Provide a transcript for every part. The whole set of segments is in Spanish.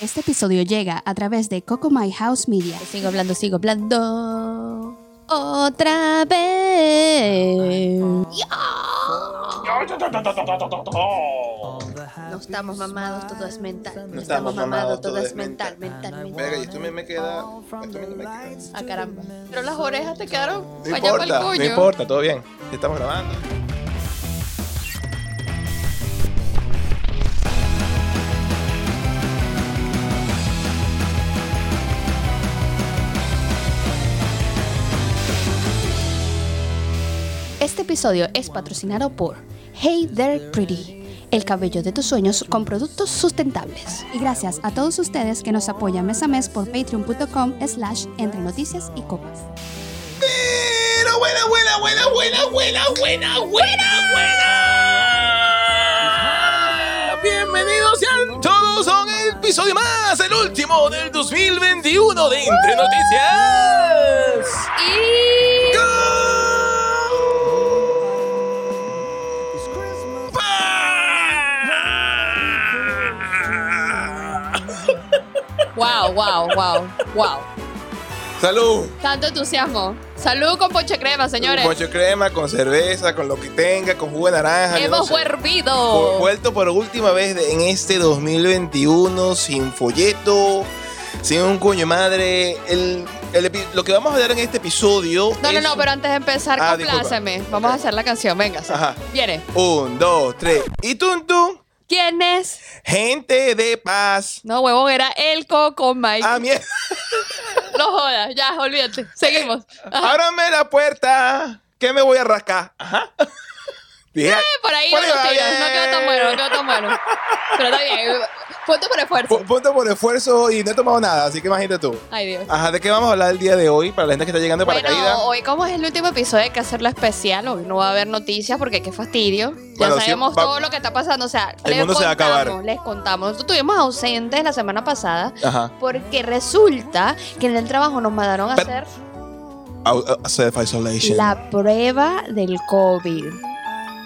Este episodio llega a través de Coco My House Media. Sigo hablando, sigo hablando. Otra vez. No estamos mamados, todo es mental. No estamos mamados, todo es mental, mental, mental. Venga, y esto me, me queda. Esto me, me queda. Ah, caramba. Pero las orejas te quedaron No para el importa, no cuello. importa, todo bien. Estamos grabando. Episodio es patrocinado por Hey There Pretty, el cabello de tus sueños con productos sustentables. Y gracias a todos ustedes que nos apoyan mes a mes por patreon.com slash entre noticias y copas. Pero buena, buena, buena, buena, buena, buena, buena, buena. Bienvenidos sean todos a un episodio más, el último del 2021 de Entre Noticias. Y wow, wow, wow, wow. Salud. Tanto entusiasmo. Salud con ponche crema, señores. Con crema, con cerveza, con lo que tenga, con jugo de naranja. Hemos Vuelto por última vez en este 2021 sin folleto, sin un coño madre. El, lo que vamos a ver en este episodio. No, no, es- no, pero antes de empezar, Ah, compláceme. Vamos a hacer la canción, venga. Viene. Un, dos, tres. Y tum, tum. ¿Quién es? Gente de paz. No, huevón, era el Coco Mike. Ah, mierda. No jodas, ya, olvídate. Seguimos. Ajá. Ábrame la puerta. Que me voy a rascar. Ajá. Dije, Eh, Por ahí Por no ahí va bien. no quedó tan bueno, no quedó tan bueno. Pero está bien. Punto por esfuerzo. pu- punto por esfuerzo y no he tomado nada, así que imagínate tú. Ay, Dios. Ajá, ¿de qué vamos a hablar el día de hoy? Para la gente que está llegando para Bueno, caída. hoy como es el último episodio hay que hacerlo especial, hoy no va a haber noticias porque qué fastidio. Ya Bueno, sabemos va- todo lo que está pasando, o sea, El les mundo se va a acabar. contamos, Les contamos, nosotros estuvimos ausentes la semana pasada Ajá. porque resulta que en el trabajo nos mandaron a Pero- hacer Self-isolation. la prueba del COVID.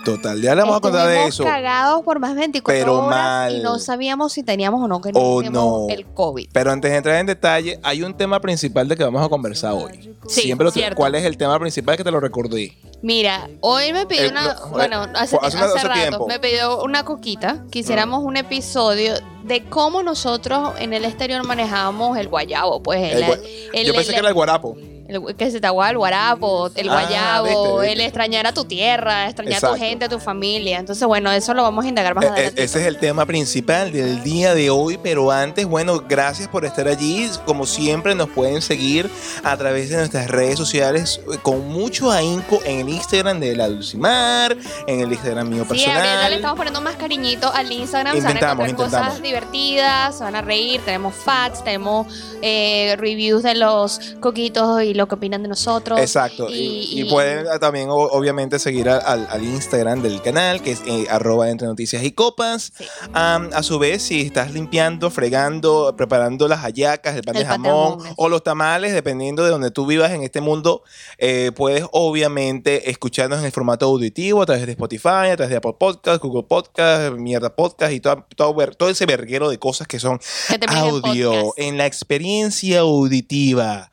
Total, ya le vamos a contar de eso. cagados por más de 24 Pero horas mal. y no sabíamos si teníamos o no que O teníamos no. el COVID. Pero antes de entrar en detalle, hay un tema principal de que vamos a conversar hoy. Sí, Siempre lo- cierto. ¿Cuál es el tema principal que te lo recordé? Mira, hoy me pidió Eh, una, lo- bueno, hace, hace hace hace rato, tiempo. me pidió una coquita, que hiciéramos un episodio de cómo nosotros en el exterior manejábamos el guayabo, pues el, El el- Yo pensé que era el guarapo. El- que se te aguaba el guarapo, el Ah, guayabo, viste, viste. el extrañar a tu tierra, extrañar a tu gente, a tu familia. Entonces, bueno, eso lo vamos a indagar más Eh, eh, adelante. Ese es el tema principal del día de hoy, pero antes, bueno, gracias por estar allí. Como siempre, nos pueden seguir a través de nuestras redes sociales eh, con mucho ahínco en el Instagram de la Dulcimar, en el Instagram mío Sí, ahorita le personal. estamos poniendo más cariñito al Instagram. Intentamos, se van a encontrar intentamos. cosas divertidas, se van a reír. Tenemos facts, tenemos eh, reviews de los coquitos y lo que opinan de nosotros. Exacto. Y, Y- pueden ah, también, o- obviamente, seguir a- al, al Instagram del canal, que es eh, arroba entre noticias y copas. Sí. A su vez, si estás limpiando, fregando, preparando las hallacas, el pan El de pan de jamón o los tamales, dependiendo de donde tú vivas en este mundo, eh, puedes obviamente escucharnos en el formato auditivo a través de Spotify, a través de Apple Podcast, Google Podcast, Mierda Podcast y todo, todo, ese verguero de cosas que son Que audio en la experiencia auditiva.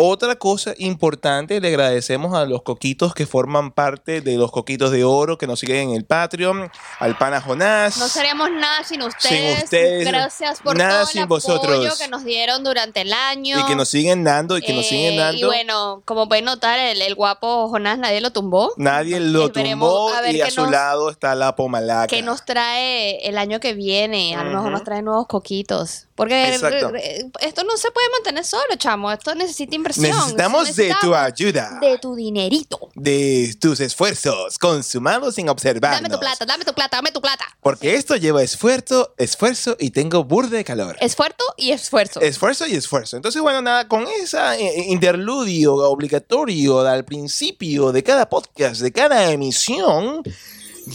Otra cosa importante, le agradecemos a los coquitos que forman parte de los coquitos de oro que nos siguen en el Patreon, al pana Jonás. No seríamos nada sin ustedes. ustedes, Gracias por nada todo sin el apoyo vosotros. que nos dieron durante el año. y que nos siguen dando y que nos Eh, siguen Y dando. bueno, como pueden notar, el, el guapo Jonás nadie lo tumbó. Nadie lo Esperemos tumbó a ver y a su nos- lado está la pomalaca. que nos trae el año que viene. A lo mejor nos trae nuevos coquitos. Porque Exacto. eh, esto no se puede mantener solo, chamo. Esto necesita inversión. Necesitamos de tu ayuda, De tu dinerito. de tus esfuerzos, consumados sin observarnos. Dame tu plata, dame tu plata, dame tu plata. Porque esto lleva esfuerzo, esfuerzo y tengo burde de calor. Esfuerzo y esfuerzo. Esfuerzo y esfuerzo. Entonces, bueno, nada, con ese interludio obligatorio al principio de cada podcast, de cada emisión,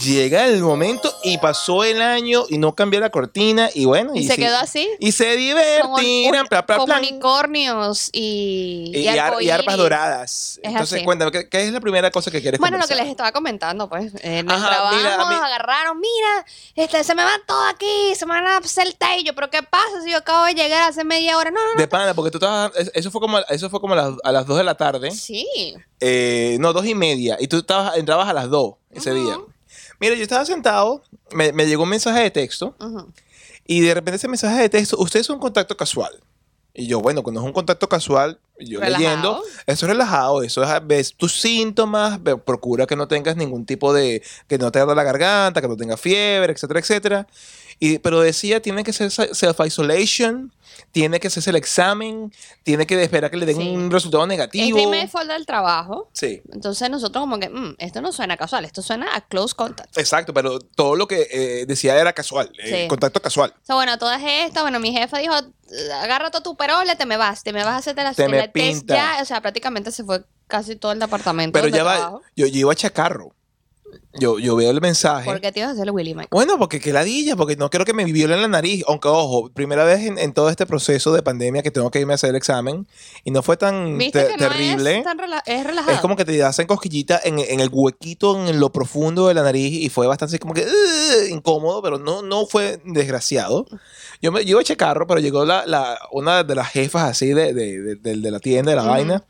llega el momento y pasó el año y no cambió la cortina y bueno. Y, se sí- quedó así. Y se divertirán, con bla. unicornios y, Y, ar- y arcoíris. arpas doradas. Es Entonces, así. cuéntame, ¿qué, qué es la primera cosa que quieres Bueno, lo que les estaba comentando, pues. En el Ajá, trabajo mira, mí- agarraron, mira, este, se me van todos aquí, se me van a hacer el. Y yo, ¿pero qué pasa si yo acabo de llegar hace media hora? No, no, no. De pana, porque tú estabas. es- Eso fue como, eso fue como a las, a las 2 de la tarde. Sí. Eh, no, dos y media. Y tú estabas, entrabas a las 2 ese Ujú. día. Mira, yo estaba sentado, me, me llegó un mensaje de texto. Y de repente ese mensaje de texto, usted es un contacto casual. Y yo, bueno, cuando es un contacto casual, yo Relajado. leyendo, eso es relajado, eso es, ves tus síntomas, procura que no tengas ningún tipo de, que no te arda la garganta, que no tengas fiebre, etcétera, etcétera. Y, pero decía, tiene que ser self-isolation, tiene que hacerse el examen, tiene que esperar que le den Sí. un resultado Es negativo. de email del trabajo. Sí. Entonces nosotros como que, "Mm, esto no suena casual, esto suena a close contact. Exacto, pero todo lo que eh, decía era casual, eh, Sí. contacto casual. O sea, bueno, todas estas, bueno, mi jefa dijo, agarra todo tu perole, te me vas, te me vas a hacerte la, Te me la test pinta. ya. O sea, prácticamente se fue casi todo el departamento Pero ya va, yo, yo iba a chacarro. Yo, yo veo el mensaje. ¿Por qué te ibas a hacer el Willy Mike? Bueno, porque qué ladilla, porque no quiero que me violen la nariz. Aunque, ojo, primera vez en, en todo este proceso de pandemia que tengo que irme a hacer el examen y no fue tan ¿Viste te- que no terrible. es tan rela- es relajado? Es como que te hacen cosquillita en, en el huequito, en lo profundo de la nariz y fue bastante como que "Ugh", incómodo, pero no, no fue desgraciado. Yo, me, yo iba a checarro, pero llegó la, la- una de las jefas así de, de, de- de- de la tienda, de la vaina.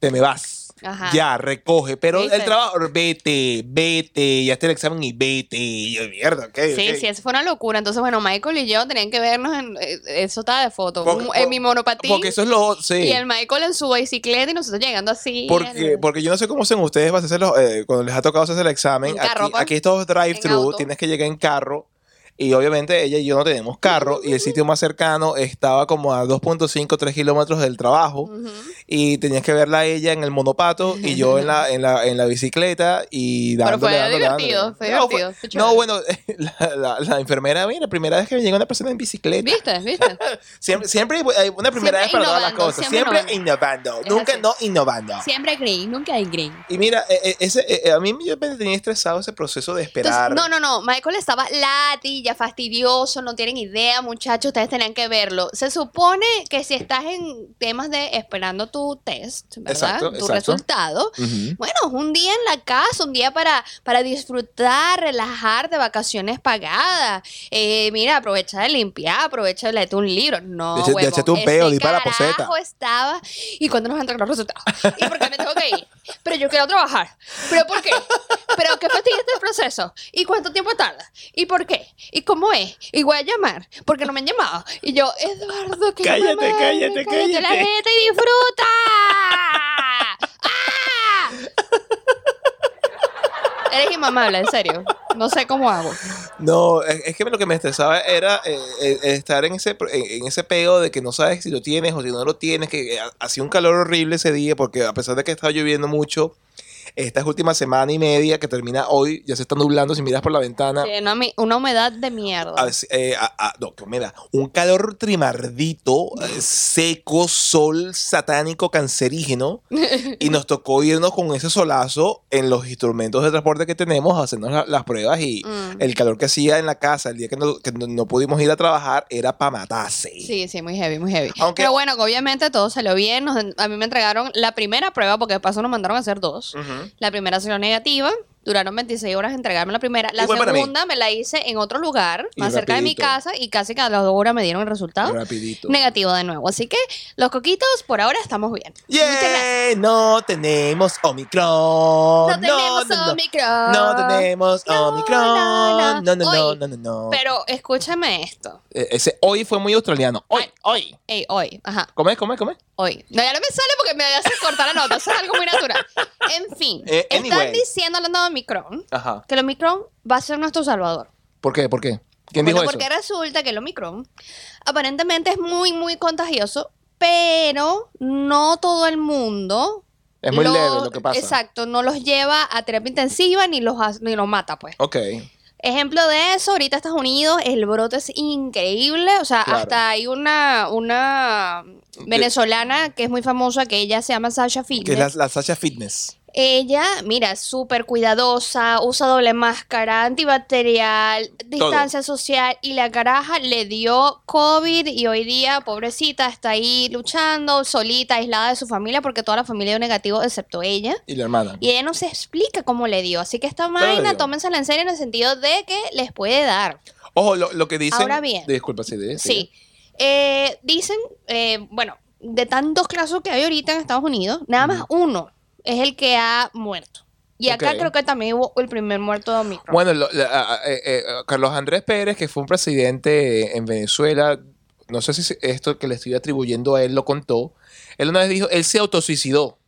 Te me vas. Ajá. Ya, recoge. Pero ¿Viste? el trabajo, vete, vete, ya está el examen y vete. Y yo, mierda, ok. Sí, ok. sí, eso fue una locura. Entonces, bueno, Michael y yo tenían que vernos en. eh, Eso estaba de foto. Porque- un- en mi monopatín. Porque eso es lo. Sí. Y el Michael en su bicicleta y nosotros llegando así. Porque, porque yo no sé cómo hacen ustedes para hacerlo, eh, cuando les ha tocado hacer el examen. En carro, aquí, pues. aquí estos En drive-thru tienes que llegar en carro. Y obviamente ella y yo no tenemos carro. Y el sitio más cercano estaba como a 2.5, 3 kilómetros del trabajo. Ujú. Y tenías que verla a ella en el monopato y yo en la, en la, en la bicicleta y Pero dándole, fue dándole, divertido, dándole. fue No, divertido, fue no, bueno, la, la- la enfermera, mira, primera vez que me llega una persona en bicicleta. ¿Viste? ¿Viste? Siempre, siempre hay una primera Siempre vez para todas las innovando, cosas. siempre Siempre innovando. Es Nunca así. no innovando. Siempre green, nunca hay green. Y mira, eh, eh, ese, eh, a mí yo me tenía estresado ese proceso de Entonces, esperar. no, no, no. Michael estaba fastidioso, no tienen idea, muchachos. Ustedes tenían que verlo. Se supone que si estás en temas de esperando tu test, ¿verdad? Exacto, tu exacto. resultado. Bueno, es un día en la casa, un día para, para disfrutar, relajar de vacaciones pagadas. Eh, mira, aprovecha de limpiar, aprovecha de leerte un libro. No, De de un di para la poseta. estaba. ¿Y cuándo nos entregan los resultados? ¿Y por qué me tengo que ir? Pero yo quiero trabajar. ¿Pero por qué? ¿Pero qué fastidia este proceso? ¿Y cuánto tiempo tarda? ¿Y por qué? ¿Y cómo es? ¿Y voy a llamar? Porque no me han llamado. Y yo, Eduardo, que Cállate, cállate, la cállate. jeta y disfruta. ¡Ah! Eres inmamable, en serio. No sé cómo hago. No, es, que lo que me estresaba era eh, eh, estar en ese, en ese peo de que no sabes si lo tienes o si no lo tienes, que eh, hacía un calor horrible ese día porque a pesar de que estaba lloviendo mucho, esta última semana y media que termina hoy, ya se está nublando si miras por la ventana. Sí, una, humedad de mierda. A- eh, a- a- no, que humedad. Un calor trimardito, eh, seco, sol satánico, cancerígeno. y nos tocó irnos con ese solazo en los instrumentos de transporte que tenemos hacernos la- las pruebas. Y Mm. el calor que hacía en la casa el día que no, que no- pudimos ir a trabajar era para matarse. Sí, sí, muy heavy, muy heavy. Aunque- Pero bueno, obviamente todo salió bien. Nos- a mí me entregaron la primera prueba, porque de paso nos mandaron a hacer dos. Ujú. La primera salió negativa. Duraron 26 horas en entregarme la primera. La Igual para mí. segunda me la hice en otro lugar, Y más cerca de mi rapidito. casa, y casi que a las dos horas me dieron el resultado. Rapidito. Negativo de nuevo. Así que los coquitos por ahora estamos bien. Muchas gracias. ¡Yeah! No tenemos Omicron. No tenemos. Omicron. No tenemos No, Omicron. no, No, no. no, no, Hoy. no, no, no. Pero escúchame esto. Eh, Ese hoy fue muy australiano. Hoy, Ay. hoy. Ey, hoy. Ajá. Come, come, come. Hoy. No, ya no me sale porque me hace cortar la nota. Eso es algo muy natural. En fin. Eh, Están anyway. diciendo, hablando de Omicron, Ajá. que el Omicron va a ser nuestro salvador. ¿Por qué? ¿Por qué? ¿Quién Bueno, dijo porque resulta que el Omicron aparentemente es muy, muy contagioso, pero no todo el mundo. eso? Es muy leve lo que pasa. Exacto, no los lleva a terapia intensiva ni los, ha- ni los mata, pues. Ok. Ejemplo de eso, ahorita Estados Unidos, el brote es increíble. O sea, Claro. hasta hay una, una venezolana que es muy famosa, que ella se llama Sasha Que Fitness. es la, la Sasha Fitness. Ella, mira, súper cuidadosa, usa doble máscara, antibacterial, distancia social y la caraja le dio COVID y hoy día, pobrecita, está ahí luchando, solita, aislada de su familia porque toda la familia dio negativo excepto ella. Y la hermana. Y ella no se explica cómo le dio. Así que esta vaina, tómensela en serio en el sentido de que les puede dar. Ojo, lo, lo que dicen. Ahora bien. Disculpa, sí, de- Sí. Eh, dicen, eh, bueno, de tantos casos que hay ahorita en Estados Unidos, nada más uno es el que ha muerto. Y acá creo que también hubo el primer muerto de Omicron. Bueno, lo- la- eh, eh, Carlos Andrés Pérez, que fue un presidente en Venezuela, no sé si esto que le estoy atribuyendo a él lo contó. Él una vez dijo, él se autosuicidó.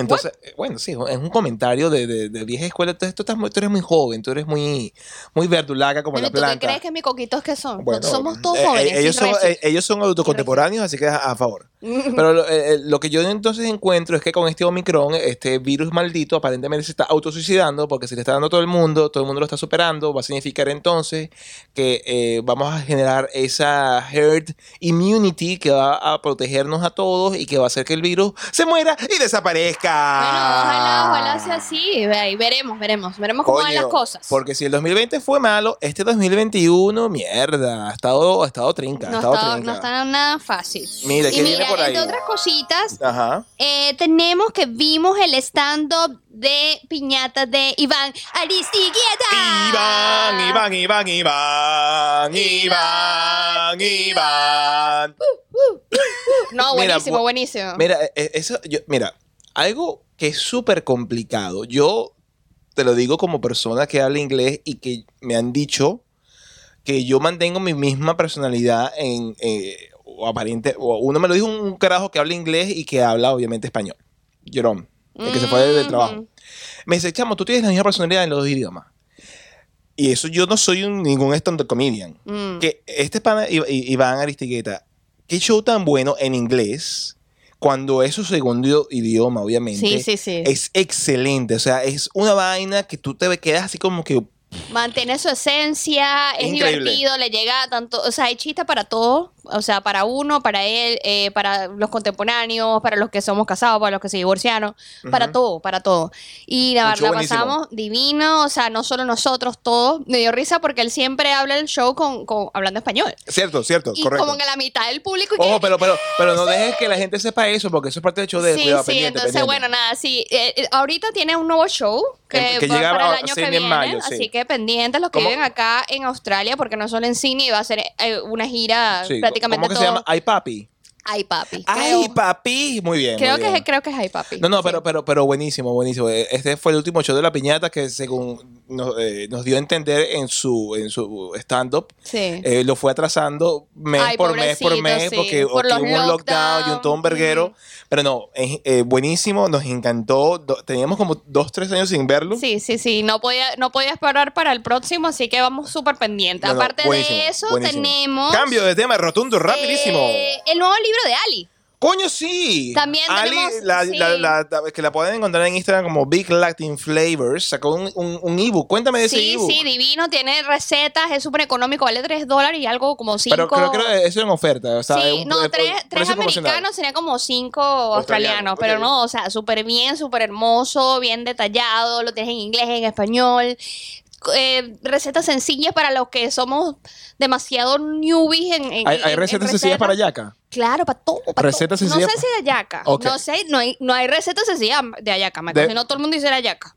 Entonces, eh, bueno, sí, es un comentario de, de- de vieja escuela. Entonces, tú, estás muy- tú eres muy joven, tú eres muy, muy verdulaga como la ¿Tú qué planta. crees que mis coquitos que son? Bueno, Somos todos eh, eh, jóvenes. ellos, son, eh, ellos son autocontemporáneos, así que a, a favor. Pero lo, eh, lo que yo entonces encuentro es que con este Omicron, este virus maldito aparentemente se está autosuicidando porque se le está dando a todo el mundo, todo el mundo lo está superando, va a significar entonces que vamos a generar esa herd immunity que va a protegernos a todos y que va a hacer que el virus se muera y desaparezca. Bueno, ojalá, ojalá sea así. Ve- Veremos, veremos. Veremos cómo van las cosas. Porque si el 2020 fue malo, este 2021, mierda, ha estado, ha estado trinca. no, ha estado está, trinca. no está nada fácil. Mira, y ¿qué viene mira, por ahí? entre otras cositas, Ajá. eh, tenemos que vimos el stand-up de piñata de Iván Aristigueta. Iván, Iván, Iván, Iván, Iván, Iván. No, Mira, buenísimo, bu- buenísimo. Mira, eh, eso, yo, mira, algo que es súper complicado. Yo te lo digo como persona que habla inglés y que me han dicho que yo mantengo mi misma personalidad en eh, o aparente. O uno me lo dijo un carajo que habla inglés y que habla obviamente español. Jerome, el que se fue del Mhm. trabajo. Me dice, chamo, tú tienes la misma personalidad en los dos idiomas. Y eso yo no soy un- ningún stand-up comedian. Mm. Que este pana Iván Aristigueta, qué show tan bueno en inglés, cuando es su segundo idioma, obviamente. Sí, sí, sí. Es excelente. O sea, es una vaina que tú te quedas así como que. Mantiene su esencia, es Increíble. divertido, le llega tanto, o sea, hay chiste para todo, o sea, para uno, para él, eh, para los contemporáneos, para los que somos casados, para los que se divorciaron, para todo, para todo. Y la la pasamos divino, o sea, no solo nosotros, todos. Me dio risa porque él siempre habla el show con, con- hablando español. Cierto, cierto, Y correcto. como que la mitad del público... y que- Ojo, pero, pero, pero no dejes que la gente sepa eso, porque eso es parte del show de sí, cuidado sí, pendiente. entonces pendiente. bueno, nada, sí. eh, eh, ahorita tiene un nuevo show que, Que- llega para el año que en viene, mayo, sí. así que pendientes los que ¿Cómo? viven acá en Australia, porque no solo en Sydney, va a ser eh, una gira Sí, prácticamente ¿Cómo que se llama? Ay, papi. Ay, papi. Ay, creo, papi. Muy bien. creo muy que bien. es, creo que es Ay, papi. No, no, Sí. pero, pero, pero buenísimo, buenísimo. Eh, Este fue el último show de la piñata que según nos, eh, nos dio a entender en su, en su stand-up. Sí. eh, lo fue atrasando mes Ay, por mes por mes sí. porque Por hubo un lockdown y un todo un verguero. Ujú. Pero no, eh, buenísimo, nos encantó. Do- teníamos como dos, tres años sin verlo. Sí, sí, sí, no podía, no podía esperar para el próximo, así que vamos súper pendientes. No, no, Aparte buenísimo, de eso, tenemos... Cambio de tema rotundo, rapidísimo. eh, el nuevo libro de Ali. Coño, sí. También Ali, tenemos- la, sí. la- la- que la pueden encontrar en Instagram como Big Latin Flavors, sacó un, un, un ebook. Cuéntame de ese Sí, ebook. sí, divino, tiene recetas, es súper económico, vale 3 dólares y algo como 5. Pero creo que eso en oferta. O sea, es Sí, un- no, es- tres, precio tres promocional. americanos serían como cinco Australianos, australianos, pero ok. no, o sea, súper bien, súper hermoso, bien detallado, lo tienes en inglés, en español. Eh, recetas sencillas para los que somos demasiado newbies en, en- ¿Hay, hay en- en recetas sencillas para yaca? Claro, para todo. para Recetas todo. sencillas No sé si de ayaca. No sé, no hay, no hay recetas sencillas de ayaca, me De- no, todo el mundo dice ayaca.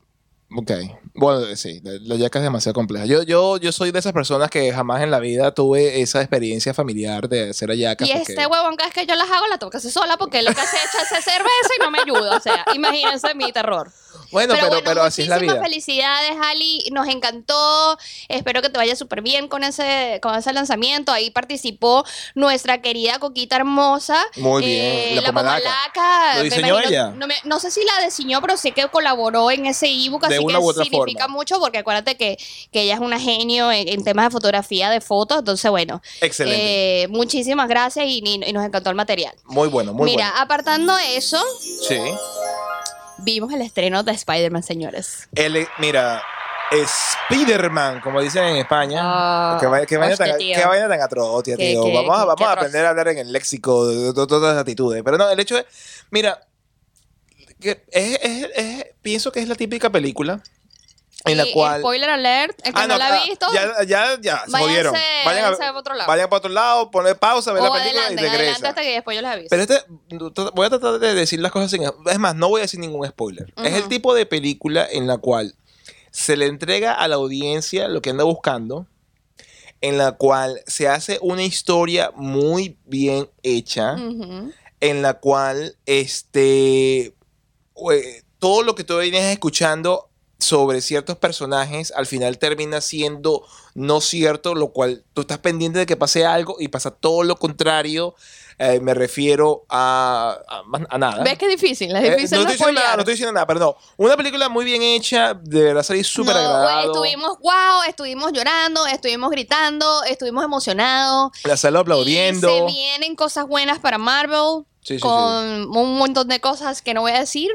Ok. Bueno, sí, la, yaca es demasiado compleja. Yo, yo, yo soy de esas personas que jamás en la vida tuve esa experiencia familiar de hacer ayacas. Y porque- este huevón cada vez que yo las hago la tengo que hacer sola porque lo que hace es echarse cerveza y no me ayuda. O sea, imagínense mi terror. Bueno, pero, bueno, pero así es la muchísimas vida. felicidades, Ali. Nos encantó. Espero que te vaya súper bien con ese, con ese lanzamiento. Ahí participó nuestra querida Coquita Hermosa. Muy bien, la la pomalaca. pomalaca. ¿Lo diseñó imagino- ella? No, me- no sé si la diseñó, pero sí que colaboró en ese ebook. Así que significa forma. mucho porque acuérdate que, que ella es una genio en, en temas de fotografía, de fotos. Entonces, bueno. Excelente. eh, muchísimas gracias y, y- y nos encantó el material. muy bueno, muy Mira, apartando eso, bueno. Sí. Vimos el estreno de Spider-Man, señores. El, mira, Spiderman, como dicen en España. Qué, vaina- qué vaina hostia, tan, tío. tan vamos a, vamos a aprender a hablar en el léxico de, todas las actitudes. Pero no, el hecho es, mira, que es- es- es- pienso que es la típica película en la Y cual... Spoiler alert, el que Ah, no, la ah, ha visto, Ya, ya, ya, se váyanse, jodieron. Vayan a, a otro lado. vayan para otro lado, poner pausa, ver o la película adelante, y regresa. hasta que después yo les aviso. Pero este, voy a tratar de decir las cosas sin... Es más, no voy a decir ningún spoiler. Es el tipo de película en la cual se le entrega a la audiencia lo que anda buscando, en la cual se hace una historia muy bien hecha, Ujú. en la cual este, eh, todo lo que tú vienes escuchando sobre ciertos personajes al final termina siendo no cierto, lo cual tú estás pendiente de que pase algo y pasa todo lo contrario. Eh, me refiero a, a, nada. ¿Ves que es difícil? Es Eh, difícil no, no, estoy diciendo nada, no estoy diciendo nada, pero no. Una película muy bien hecha, de verdad salí súper No, agradado. Estuvimos wow, estuvimos llorando, estuvimos gritando, estuvimos emocionados. La sala Y aplaudiendo. se vienen cosas buenas para Marvel. Sí, sí, con un montón de cosas que no voy a decir.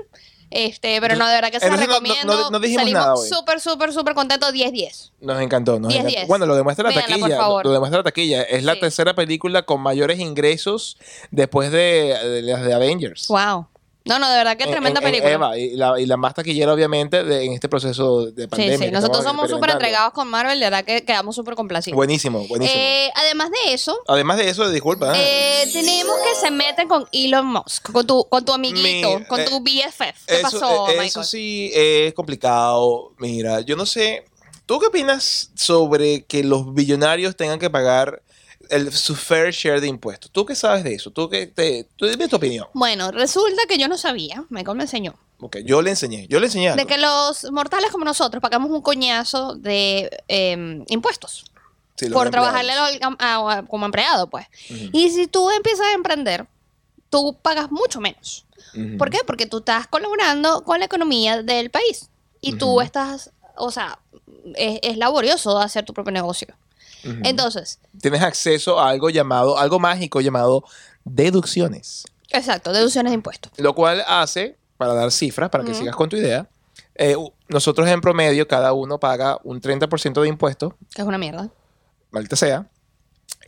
Este, pero no, de verdad que se las Entonces, no- no- recomiendo. no- no dijimos Salimos nada hoy. súper, súper, súper contentos. 10-10. Nos encantó, nos 10, encantó. 10. Bueno, lo demuestra la Véanla, por taquilla. favor. Lo demuestra la taquilla. Es la Sí. tercera película con mayores ingresos después de, de las de Avengers. Wow. No, no, de verdad que En- tremenda en- en película. Eva, y la, y la más taquillera, obviamente, de- en este proceso de sí, pandemia. sí. que Nosotros somos súper entregados con Marvel. De verdad que quedamos súper complacidos. Buenísimo, buenísimo. Eh, además de eso, Además de eso, disculpa. ¿eh? eh, tenemos que se meten con Elon Musk, con tu, con tu amiguito, Mi- con eh, tu BFF. ¿Qué eso, pasó, eh, Michael? eso sí es complicado. Mira, yo no sé. ¿Tú qué opinas sobre que los billonarios tengan que pagar el, su fair share de impuestos? ¿Tú qué sabes de eso? ¿Tú qué te, tú dime tu opinión? Bueno, resulta que yo no sabía, Michael me enseñó, Ok, yo le enseñé. Yo le enseñé algo. de que los mortales como nosotros pagamos un coñazo de eh, impuestos Sí, por trabajarle a- a- como empleado, pues. Ujú, Y si tú empiezas a emprender, tú pagas mucho menos. ujú. ¿Por qué? Porque tú estás colaborando con la economía del país. Y tú Ujú. estás, o sea, es, es laborioso hacer tu propio negocio. Entonces, Tienes acceso a algo llamado, algo mágico llamado deducciones. exacto, deducciones de impuestos. Lo cual hace, para dar cifras, para que sigas con tu idea, eh, nosotros en promedio, cada uno paga un 30% de impuestos, Que es una mierda. maldita sea.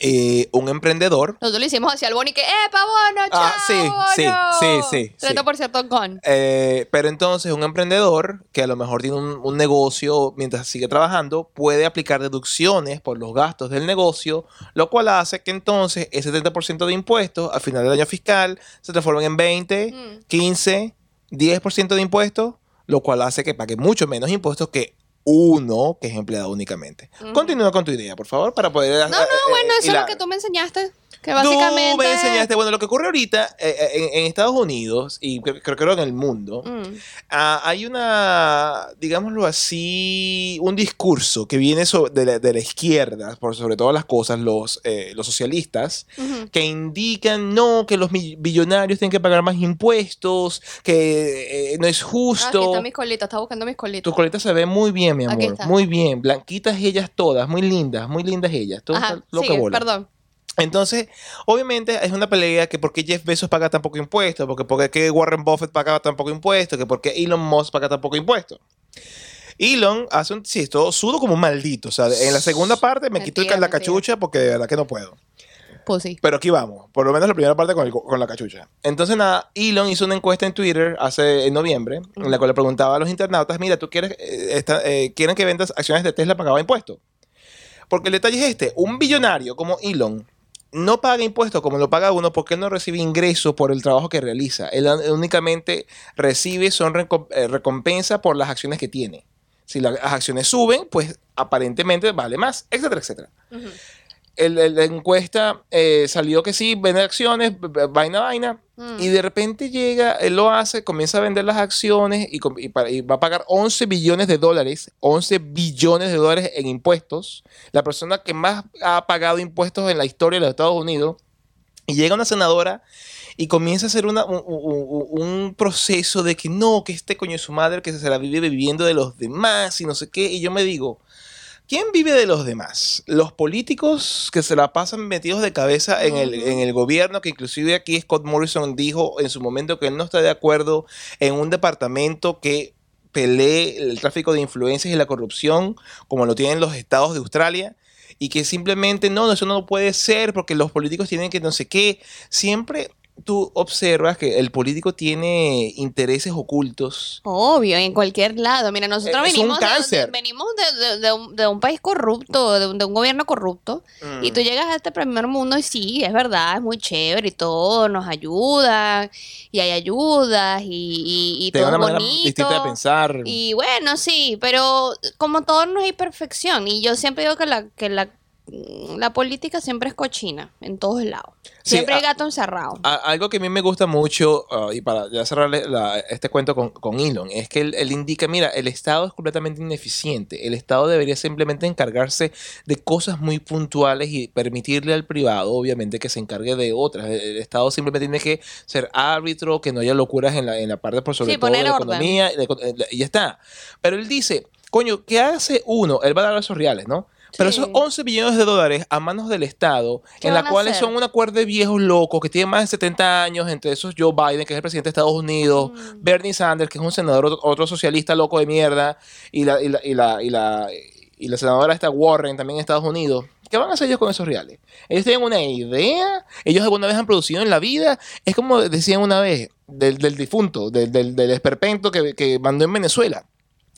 Eh, un emprendedor Nosotros lo hicimos hacia el bono y que, ¡eh, bono, chao, Ah, sí, sí, bono! sí, sí, sí. 30% con. Eh, pero entonces un emprendedor que a lo mejor tiene un, un negocio mientras sigue trabajando puede aplicar deducciones por los gastos del negocio, lo cual hace que entonces ese 30% de impuestos al final del año fiscal se transformen en 20, Mm. 15, 10% de impuestos, lo cual hace que pague mucho menos impuestos que uno que es empleado únicamente. Continúa con tu idea, por favor, para poder... No, no, bueno, eso es lo que tú me enseñaste. Que básicamente. Tú me enseñaste, bueno, lo que ocurre ahorita eh, eh, en, en Estados Unidos y creo, creo que en el mundo, Mm. ah, hay una, digámoslo así, un discurso que viene de, la, de la izquierda, por sobre todas las cosas, los, eh, los socialistas, que indican, no, que los billonarios tienen que pagar más impuestos, que eh, no es Ah, aquí justo. está mis colitas, está buscando mis colitas. colita se ve muy bien, mi amor, muy bien, blanquitas ellas todas, muy lindas, muy lindas ellas, todo Ajá, está lo que sigue, perdón. Entonces, obviamente es una pelea que por qué Jeff Bezos paga tan poco impuesto, porque por qué Warren Buffett paga tan poco impuesto, que por qué Elon Musk paga tan poco impuesto. Elon hace un, sí, todo sudo como un maldito. O sea, en la segunda parte me quito la cachucha porque de verdad que no puedo. Pussy. Pero aquí vamos, por lo menos la primera parte con, el- con la cachucha. Entonces, nada, Elon hizo una encuesta en Twitter hace en noviembre, en la cual le preguntaba a los internautas, mira, ¿tú quieres, eh, esta- eh, quieren que vendas acciones de Tesla pagaba impuestos? Porque el detalle es este, un billonario como Elon no paga impuestos como lo paga uno porque él no recibe ingresos por el trabajo que realiza. Él eh, únicamente recibe son eh, recompensa por las acciones que tiene. Si las acciones suben, pues aparentemente vale más, etcétera, etcétera. El- el- la encuesta eh, salió que sí, vende acciones, vaina, vaina. Mm. Y de repente llega, él lo hace, comienza a vender las acciones y, va a pagar 11 billones de dólares, 11 billones de dólares en impuestos. La persona que más ha pagado impuestos en la historia de los Estados Unidos. Y llega una senadora y comienza a hacer una- un, un- un- un proceso de que no, que este coño de su madre que se la vive viviendo de los demás y no sé qué. Y yo me digo, ¿Quién vive de los demás? Los políticos que se la pasan metidos de cabeza en el, en el gobierno, que inclusive aquí Scott Morrison dijo en su momento que él no está de acuerdo en un departamento que pelee el tráfico de influencias y la corrupción como lo tienen los estados de Australia y que simplemente no, eso no puede ser porque los políticos tienen que no sé qué. Siempre tú observas que el político tiene intereses ocultos. Obvio, en cualquier lado. Mira, nosotros Es un venimos, de- venimos de, de- de un, de un país corrupto, de un, de un gobierno corrupto, y Mm. tú llegas a este primer mundo y sí, es verdad, es muy chévere y todo, nos ayudan, y hay ayudas, y, y, y todo una es manera bonito. distinta de pensar. Y bueno, sí, pero como todo no hay perfección. Y yo siempre digo que la, que la, la política siempre es cochina, en todos lados. Sí, Siempre hay a- gato encerrado. A- algo que a mí me gusta mucho, ah, y para ya cerrarle la- este cuento con, con Elon, es que él, él indica, mira, el Estado es completamente ineficiente. El Estado debería simplemente encargarse de cosas muy puntuales y permitirle al privado, obviamente, que se encargue de otras. El, el Estado simplemente tiene que ser árbitro, que no haya locuras en la, en la parte, por sobre Sí, todo, de la orden. economía, eh, y ya está. Pero él dice, coño, ¿qué hace uno? Él va a dar esos reales, ¿no? Pero esos 11 billones de dólares a manos del Estado, ¿Qué en las van a cuales son una cuerda de viejos locos que tienen más de 70 años, entre esos Joe Biden, que es el presidente de Estados Unidos, Mm. Bernie Sanders, que es un senador, otro, otro socialista loco de mierda, y la, y la, y la, y la, y la senadora esta Warren también en Estados Unidos. ¿Qué van a hacer ellos con esos reales? Ellos tienen una idea, ellos alguna vez han producido en la vida. Es como decían una vez del, del difunto, del, del, del esperpento que, que mandó en Venezuela.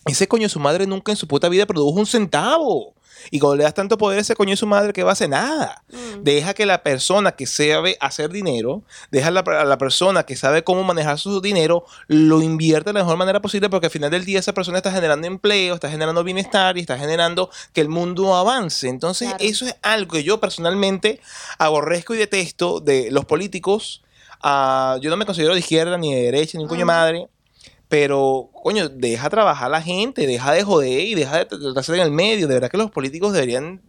Ese coño su madre nunca en su puta vida produjo un centavo. Y cuando le das tanto poder a ese coño de su madre que va a hacer nada. Mm. Deja que la persona que sabe hacer dinero, deja a la, a la persona que sabe cómo manejar su dinero, lo invierta de la mejor manera posible porque al final del día esa persona está generando empleo, está generando bienestar y está generando que el mundo avance. Entonces Claro. eso es algo que yo personalmente aborrezco y detesto de los políticos. Ah, yo no me considero de izquierda ni de derecha ni un coño madre. Pero, coño, deja trabajar a la gente, deja de joder y deja de tratarse en el medio. De verdad que los políticos deberían.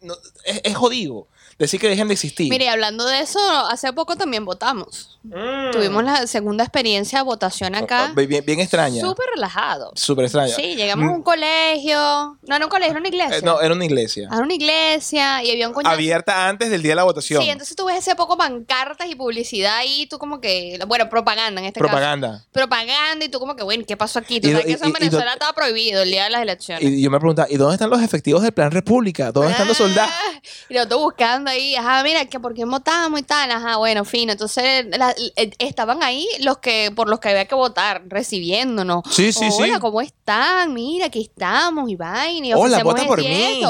no, es, es jodido decir que dejen de existir. Mire, hablando de eso, hace poco también votamos. Mm. Tuvimos la segunda experiencia de votación acá. Bien, bien extraña. Súper relajado. Súper extraña. Sí, llegamos a un colegio. No era un colegio, era una iglesia. Eh, no, era una iglesia. Era una iglesia y había un coñazo. Abierta antes del día de la votación. Sí, entonces tú ves ese poco pancartas y publicidad y tú como que, bueno, propaganda en este caso. Propaganda. Propaganda y tú como que, bueno, ¿qué pasó aquí? Tú Y- sabes que y- eso en Venezuela estaba prohibido el día de las elecciones. Y yo me preguntaba, ¿y dónde están los efectivos del Plan República? ¿Dónde están los soldados? Y lo estoy buscando ahí, ajá, mira, que por qué votamos y tal, ajá, bueno, fino. Entonces la- eh, estaban ahí los que, por los que había que votar, recibiéndonos. Sí, sí, sí. Hola, ¿cómo están? Mira, aquí estamos, y vaina, y Hola, vota por mí.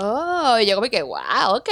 Oh, y yo como que, wow, ok.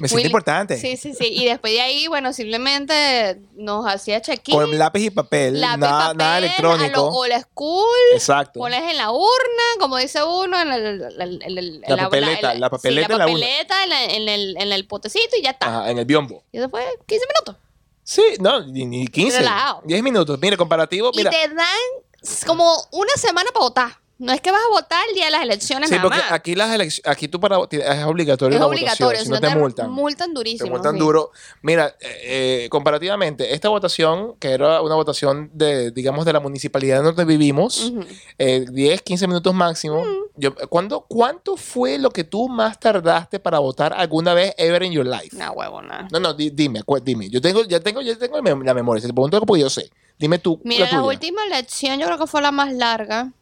Me siento importante. Sí, sí, sí. Y después de ahí, bueno, simplemente nos hacía check-in. Con lápiz y papel, lápiz, nada, papel, nada a lo electrónico. old school, Exacto. pones en la urna, como dice uno, en, el- el- el- el- el- La papeleta, la papeleta sí, en la la urna. papeleta en, la- en el, en el potecito y ya está. Ajá, en el biombo. Y eso fue 15 minutos. Sí, no, ni, ni 15. Relajado. 10 minutos. Mira, comparativo, mira. Y te dan como una semana para votar. No es que vas a votar el día de las elecciones Sí, nada porque aquí las elecciones, aquí tú para es obligatorio es la obligatorio, votación, si no te multan. multan durísimo. Te multan sí. duro. Mira, eh, eh, comparativamente, esta votación, que era una votación de, digamos, de la municipalidad donde vivimos, Ujú. eh, 10, 15 minutos máximo. Yo, ¿cuándo, ¿Cuánto fue lo que tú más tardaste para votar alguna vez ever in your life? Una huevona. No, no, di- dime, dime. Yo tengo, ya tengo, ya tengo la mem- la memoria. Si te pregunto porque yo sé. Dime tú. Mira, la la última elección yo creo que fue la más larga.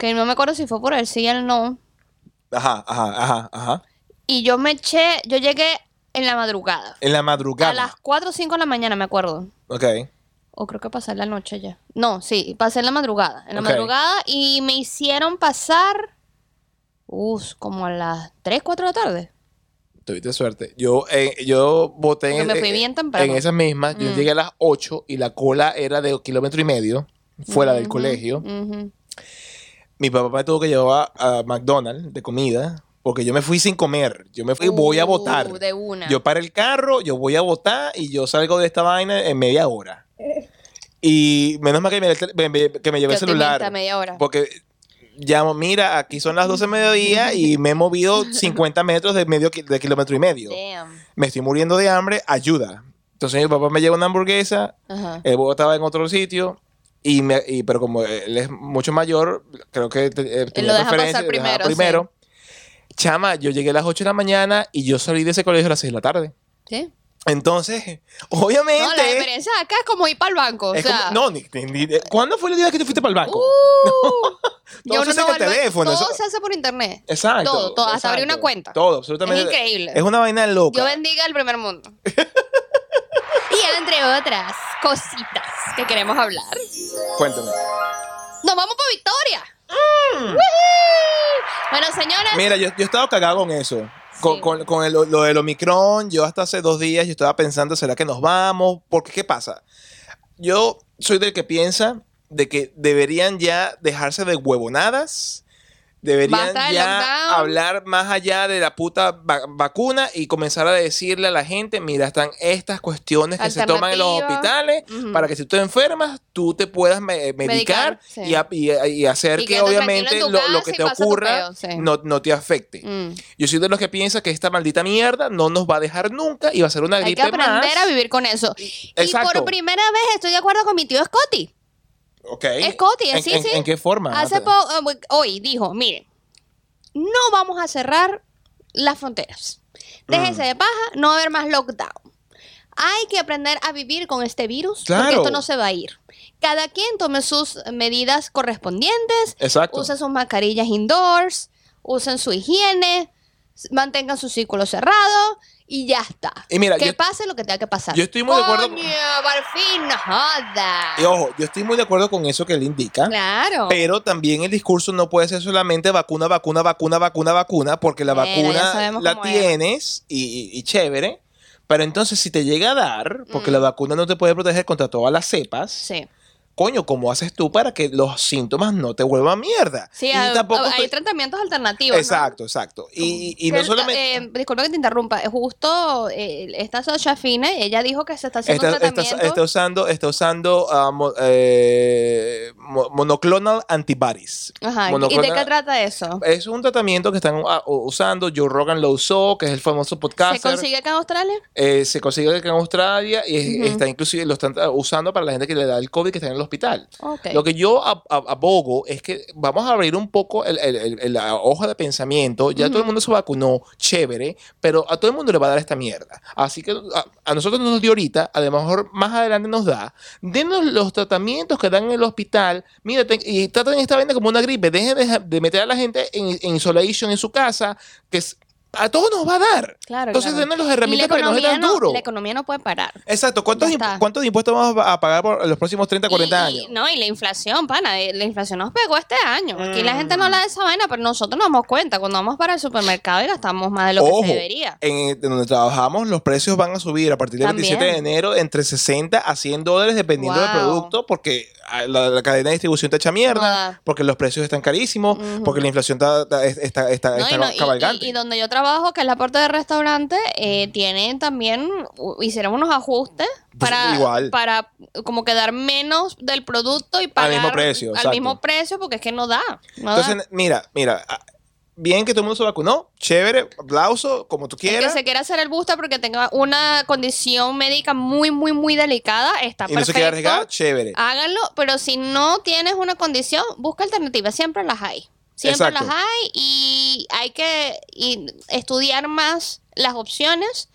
Que no me acuerdo si fue por el sí y el no. Ajá, ajá, ajá, ajá. Y yo me eché, yo llegué en la madrugada. En la A madrugada. las 4 o 5 de la mañana, me acuerdo. Ok. O creo que pasé la noche ya. No, sí, pasé en la madrugada. En la madrugada y me hicieron pasar. Uf, como a las 3, 4 de la tarde. Tuviste suerte. Yo, eh, yo voté en, me fui bien temprano. en esas mismas. Yo Mm. llegué a las 8 y la cola era de kilómetro y medio fuera del colegio. ujú. Mi papá me tuvo que llevar a McDonald's de comida porque yo me fui sin comer. Yo me fui, voy a Uh, votar. De una. Yo paré el carro, yo voy a votar y yo salgo de esta vaina en media hora. Y menos mal que me, que me llevé el Yo te celular. a media hora. Porque llamo, mira, aquí son las 12 de mediodía y me he movido 50 metros de medio de kilómetro y medio. Damn. Me estoy muriendo de hambre, ayuda. Entonces mi papá me lleva una hamburguesa, Ajá. el huevo estaba en otro sitio. Y me, y- pero como él es mucho mayor, creo que te- eh, tenía lo deja pasar primero, primero. Chama, yo llegué a las 8 de la mañana y yo salí de ese colegio a las 6 de la tarde. ¿Sí? Entonces, obviamente. No, la diferencia acá es como ir para el banco. O sea, como- no, ni- ni- ni- ¿cuándo fue el día que tú fuiste para el banco? Uh, Todo se hace en va el banco. teléfono, Todo eso- se hace por internet. Exacto. Todo, todo, hasta abrir una cuenta. Todo, absolutamente. Es increíble. Es una vaina loca. Yo bendiga el primer mundo. y entre otras cositas que queremos hablar. Cuéntame. Nos vamos por Victoria. ¡Wihí! Bueno, señoras. Mira, yo, yo he estado cagado con eso. Con, Sí. con- con el- lo del Omicron, yo hasta hace dos días yo estaba pensando, ¿será que nos vamos? Porque, ¿qué pasa? Yo soy del que piensa de que deberían ya dejarse de huevonadas, deberían ya hablar más allá de la puta va- vacuna y comenzar a decirle a la gente, mira, están estas cuestiones que se toman en los hospitales para que si tú te enfermas, tú te puedas me- medicar, Medicar, sí. y, y- y hacer Y que obviamente lo, que y te ocurra peo, sí. no, no te afecte. Mm. Yo soy de los que piensa que esta maldita mierda no nos va a dejar nunca y va a ser una Hay gripe que aprender más. a vivir con eso. Y Exacto. por primera vez estoy de acuerdo con mi tío Scotty. Ok. Scotty, ¿En, sí, en- sí. ¿En qué forma? Hace poco, hoy dijo, miren, no vamos a cerrar las fronteras. Déjense Mm. de paja, no va a haber más lockdown. Hay que aprender a vivir con este virus porque esto no se va a ir. Cada quien tome sus medidas correspondientes, Exacto. usen sus mascarillas indoors, usen su higiene, mantengan su círculo cerrado y ya está. Y mira, que yo- pase lo que tenga que pasar. yo estoy muy de acuerdo con- Coño, por fin, no joda. Y ojo, yo estoy muy de acuerdo con eso que él indica. Claro. Pero también el discurso no puede ser solamente vacuna, vacuna, vacuna, vacuna, vacuna, porque la Bueno, vacuna la tienes y, y- y chévere. Pero entonces, si te llega a dar, porque Mm. la vacuna no te puede proteger contra todas las cepas, Sí. Coño, ¿cómo haces tú para que los síntomas no te vuelvan mierda? Sí, y hay, tampoco hay estoy- tratamientos alternativos. ¿no? Exacto, exacto. Y, y no Que, solamente... eh, disculpa que te interrumpa. Justo eh, esta Sasha Fine, ella dijo que se está haciendo Está, un tratamiento. está usando, está usando ah, mo- eh, mo- monoclonal antibodies. Ajá. ¿Y de qué trata eso? Es un tratamiento que están ah, usando. Joe Rogan lo usó, que es el famoso ¿Se podcaster. consigue acá en Australia? Eh, se consigue acá en Australia y es- está inclusive lo están ah, usando para la gente que le da el COVID que está en el hospital. Lo que yo ab- ab- abogo es que vamos a abrir un poco el- el- el- el- la hoja de pensamiento. Ya todo el mundo se vacunó, chévere, pero a todo el mundo le va a dar esta mierda. Así que a, a nosotros no nos dio ahorita, a lo mejor más adelante nos da. Denos los tratamientos que dan en el hospital. Mira, y traten esta vaina como una gripe. Dejen de, de meter a la gente en, en isolation en su casa, que es- a todos nos va a dar. Claro, Entonces, claro. las la herramientas para que no sea economía, tan no, duro. la economía no puede parar. Exacto. ¿Cuántos, imp-. ¿Cuántos impuestos vamos a pagar por los próximos 30, 40 Y- años? y- no, y la inflación, pana, eh, la inflación nos pegó este año. Aquí la gente no Mm. habla de esa vaina, pero nosotros nos damos cuenta cuando vamos para el supermercado y gastamos más de lo Ojo, que se debería. En donde trabajamos, los precios van a subir a partir del También. 27 de enero entre 60 a 100 dólares dependiendo del producto, porque ah, la, la cadena de distribución está hecha mierda, porque los precios están carísimos, porque la inflación está, está, está, está- No, y, está no- y- cabalgante. y- y donde yo trabajo, que es la puerta de restaurante, eh, tienen también, hicieron unos ajustes para, igual. para como quedar menos del producto y pagar mismo precio, al exacto. mismo precio, porque es que no da. no Entonces, da. mira, mira, ah, bien que todo el mundo se vacunó, chévere, aplauso, como tú El que quieras, se quiera hacer el booster porque tenga una condición médica muy, muy, muy delicada, está y no se quiere perfecto. arriesgar, chévere. Háganlo, pero si no tienes una condición, busca alternativas, siempre las hay. Siempre Exacto. las hay y hay que y estudiar más las opciones.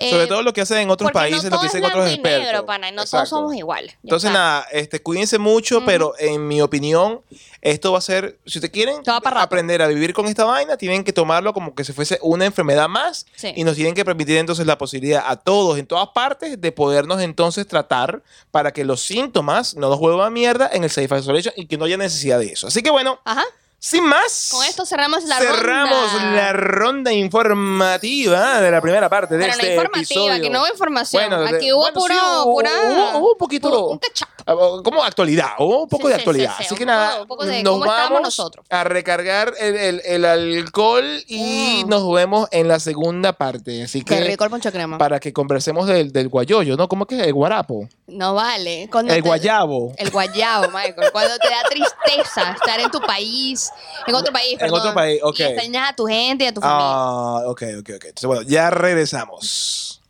Sobre Eh, todo lo que hacen en otros países, no lo que dicen otros expertos. negro, pana, y no todos Exacto. somos iguales. Entonces, está. nada, este, cuídense mucho, pero en mi opinión, esto va a ser, si ustedes quieren aprender a vivir con esta vaina, tienen que tomarlo como que si fuese una enfermedad más Sí. y nos tienen que permitir entonces la posibilidad a todos, en todas partes, de podernos entonces tratar para que los síntomas no nos vuelvan a mierda en el Safe Isolation y que no haya necesidad de eso. Así que bueno, Ajá. Sin más. Con esto cerramos la cerramos ronda. la ronda informativa de la primera parte de Pero este no informativa, episodio. aquí no hubo información. Bueno, de- aquí hubo bueno, sí, pura, hubo- pura, hubo- hubo un poquito- puro- un catch up. Ah, Como actualidad, o un poco Sí, de actualidad. sí, sí, Así que nada, poco nos vamos nosotros. a recargar el, el- el alcohol y Mm. nos vemos en la segunda parte. Así Qué que rico el poncho crema. para que conversemos del, del guayoyo, ¿no? ¿Cómo que es? El guarapo, No vale. Cuando el te- guayabo. El guayabo, Michael. Cuando te da tristeza estar en tu país, en otro país, En perdón, otro país, ok. Y extrañas a tu gente y a tu familia. Ah, ok, ok, ok. Entonces, bueno, ya regresamos.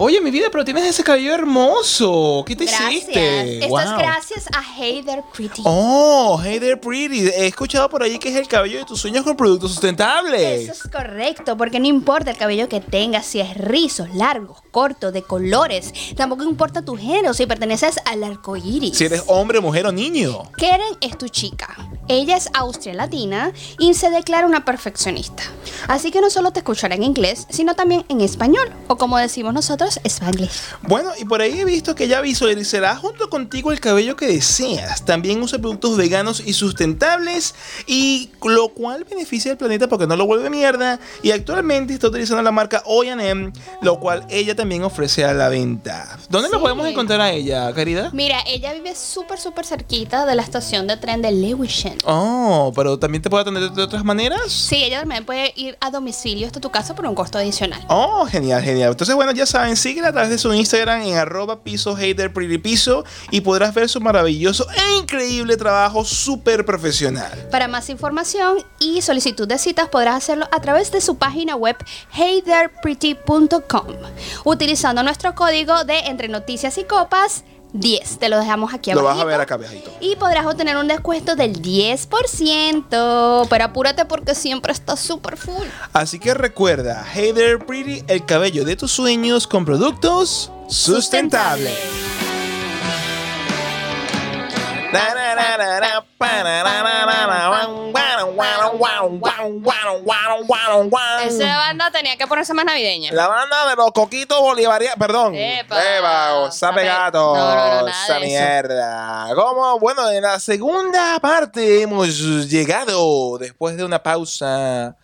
Oye, mi vida, pero tienes ese cabello hermoso. ¿Qué te hiciste? Esto es Wow. gracias a Hey There Pretty. Oh, hey there, pretty. He escuchado por ahí que es el cabello de tus sueños con productos sustentables. Eso es correcto, porque no importa el cabello que tengas, si es rizos, largos, cortos, de colores. Tampoco importa tu género, si perteneces al arco iris. Si eres hombre, mujer o niño. Keren es tu chica. Ella es austria latina y se declara una perfeccionista. Así que no solo te escuchará en inglés, sino también en español, o como decimos nosotros, Spanglish. Bueno, y por ahí he visto que ella visualizará junto contigo el cabello que deseas. También usa productos veganos y sustentables, y lo cual beneficia al planeta porque no lo vuelve mierda. Y actualmente está utilizando la marca OM, lo cual ella también ofrece a la venta. ¿Dónde Sí. podemos encontrar a ella, querida? Mira, ella vive súper, súper cerquita de la estación de tren de Lewisham. Oh, pero también te puede atender de otras maneras. Sí, ella también puede ir a domicilio hasta tu casa por un costo adicional. Oh, genial, genial. Entonces, bueno, ya saben, síguela a través de su Instagram en arroba piso hater piso y podrás ver su maravilloso e increíble trabajo súper profesional. Para más información y solicitud de citas podrás hacerlo a través de su página web heytherepretty.com utilizando nuestro código de entre noticias y copas 10. Te lo dejamos aquí Lo abajo. vas a ver acá, viejito. Y podrás obtener un descuento del 10%. Pero apúrate porque siempre está súper full. Así que recuerda, Hey There Pretty, el cabello de tus sueños con productos sustentables. Na, esa banda tenía que ponerse más navideña. La banda de los coquitos bolivarianos. Perdón. Epa. sape gato. No, esa mierda. Como, bueno, en la segunda parte hemos llegado después de una pausa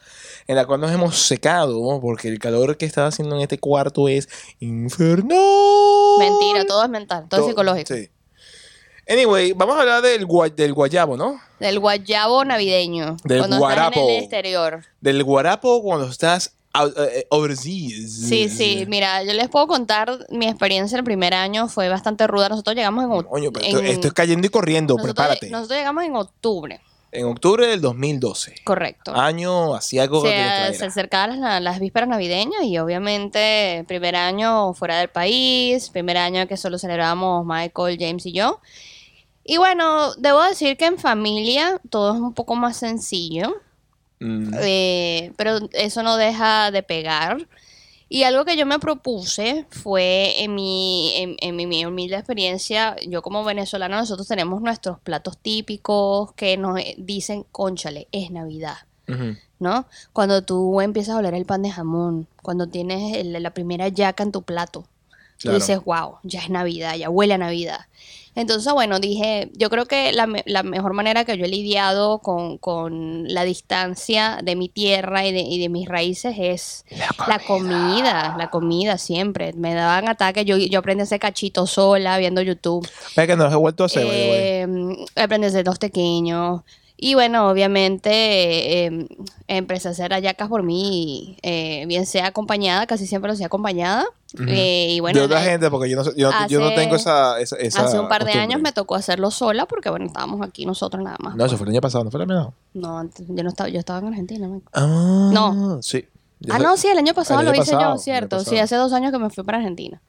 en la cual nos hemos secado, porque el calor que estaba haciendo en este cuarto es infernal. Mentira, todo es mental, todo, todo es psicológico. Sí. Anyway, vamos a hablar del, gua- del guayabo, ¿no? Del guayabo navideño. Del cuando guarapo. estás en el exterior. Del guarapo cuando estás out- eh, overseas. Sí, sí, mira, yo les puedo contar mi experiencia el primer año, fue bastante ruda. Nosotros llegamos en, oc- Coño, pero esto, esto es cayendo y corriendo, nosotros, prepárate. nosotros llegamos en octubre, En octubre del 2012. correcto. Año asiago de nuestra se, era. se acercaban las, las vísperas navideñas y obviamente primer año fuera del país, primer año que solo celebrábamos Michael, James y yo. Y bueno, debo decir que en familia todo es un poco más sencillo. Mm, Eh, pero eso no deja de pegar. Y algo que yo me propuse fue en mi, en, en mi, mi humilde experiencia, yo como venezolana, nosotros tenemos nuestros platos típicos que nos eh, dicen, conchale, es Navidad. ¿no? Cuando tú empiezas a oler el pan de jamón, cuando tienes el- la primera yaca en tu plato, Claro. tú dices, wow, ya es Navidad, ya huele a Navidad. Entonces, bueno, dije, yo creo que la, la mejor manera que yo he lidiado con, con la distancia de mi tierra y de, y de mis raíces es la comida, la comida siempre. Me daban ataques, yo, yo aprendí a hacer cachito sola viendo YouTube. Ve que no los he vuelto a hacer. Eh, aprendí a hacer los pequeños. Y bueno, obviamente eh, eh, empecé a hacer hallacas por mí, eh, bien sea acompañada, casi siempre lo hacía acompañada. Eh, y bueno, de otra eh, gente, porque yo no, yo, yo no tengo esa, esa, esa hace un par de costumbre. años me tocó hacerlo sola porque bueno, estábamos aquí nosotros nada más. No, eso fue el año pasado, ¿no fue el año pasado? No, yo no estaba, yo estaba en Argentina. Ah, No. Sí. Yo Ah, sé- no, sí, el año pasado el lo hice pasado, yo, cierto. Sí, hace dos años que me fui para Argentina.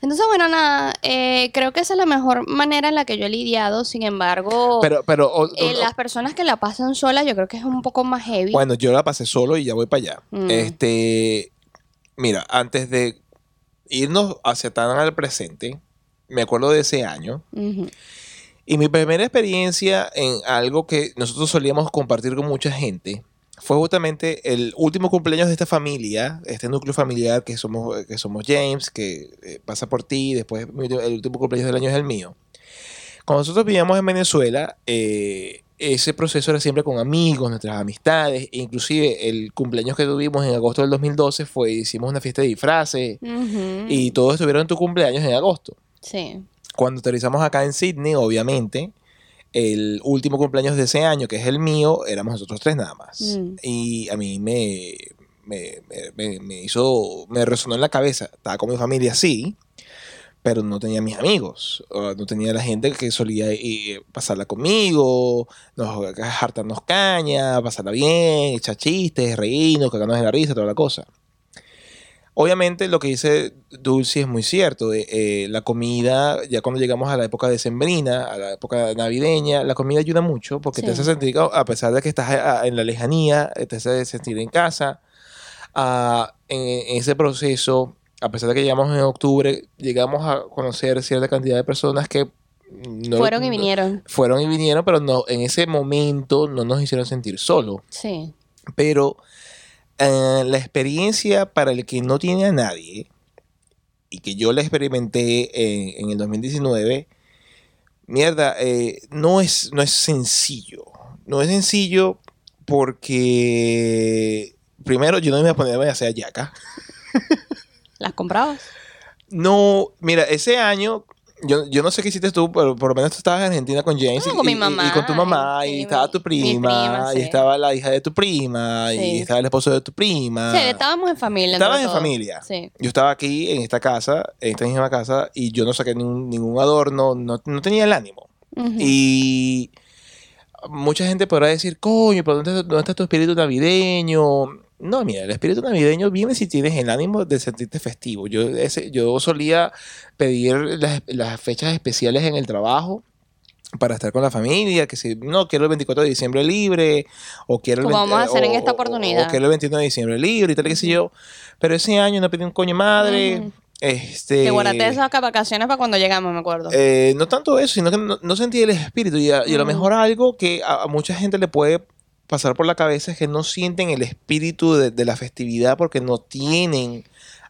Entonces, bueno, nada, eh, creo que esa es la mejor manera en la que yo he lidiado. Sin embargo, Pero, pero, o- eh, o- las personas que la pasan solas, yo creo que es un poco más heavy. bueno, yo la pasé solo y ya voy para allá. Mm. Este, mira, antes de irnos hacia tan al presente, me acuerdo de ese año. Y mi primera experiencia en algo que nosotros solíamos compartir con mucha gente fue justamente el último cumpleaños de esta familia, este núcleo familiar que somos, que somos James, que eh, pasa por ti, después el último cumpleaños del año es el mío. Cuando nosotros vivíamos en Venezuela, eh, ese proceso era siempre con amigos, nuestras amistades, e inclusive el cumpleaños que tuvimos en agosto del 2012 fue, hicimos una fiesta de disfraces Ujú. y todos estuvieron en tu cumpleaños en agosto Sí. cuando aterrizamos acá en Sydney, obviamente, el último cumpleaños de ese año, que es el mío, éramos nosotros tres nada más. Mm. Y a mí me, me, me- me- hizo, me resonó en la cabeza. Estaba con mi familia, sí, pero no tenía mis amigos. no tenía la gente que solía eh, pasarla conmigo, nos hartarnos caña, pasarla bien, echar chistes, reírnos, cagarnos de la risa, toda la cosa. Obviamente lo que dice Dulce es muy cierto. eh, eh, la comida, ya cuando llegamos a la época decembrina, a la época navideña, la comida ayuda mucho porque te Sí. hace sentir, a pesar de que estás a- a- en la lejanía, eh, te hace sentir en casa. Ah, en, en ese proceso, a pesar de que llegamos en octubre, llegamos a conocer cierta cantidad de personas que no, Fueron y vinieron. Fueron y vinieron, pero no, en ese momento no nos hicieron sentir solos Sí. pero eh, la experiencia para el que no tiene a nadie y que yo la experimenté en, en el 2019, mierda, eh, no, es, no es sencillo. No es sencillo porque, primero, yo no me voy a poner a hacer yaca. ¿Las comprabas? No, mira, ese año, yo, yo no sé qué hiciste tú, pero por lo menos tú estabas en Argentina con James Ah, y, con mi y- y mamá, con tu mamá, y estaba tu prima, y estaba la hija de tu prima, y estaba el esposo de tu prima. Sí, estábamos en familia. Estabas en familia. Sí. Yo estaba aquí en esta casa, en esta misma casa, y yo no saqué ningún, ningún adorno, no, no tenía el ánimo. Y mucha gente podrá decir, coño, ¿pero dónde, dónde está tu espíritu navideño? No, mira, el espíritu navideño viene si tienes el ánimo de sentirte festivo. Yo, ese, yo solía pedir las, las fechas especiales en el trabajo para estar con la familia, que si no quiero el 24 de diciembre libre, o quiero el Como 20 vamos a hacer en esta oportunidad. O, quiero el 21 de diciembre libre y tal, qué sé yo. Pero ese año no pedí un coño madre. Ujú. Este, Que guardaste esas vacaciones para cuando llegamos, me acuerdo. eh, no tanto eso, sino que no, no sentí el espíritu. Y a, y a lo Mm. mejor algo que a, a mucha gente le puede pasar por la cabeza es que no sienten el espíritu de, de la festividad porque no tienen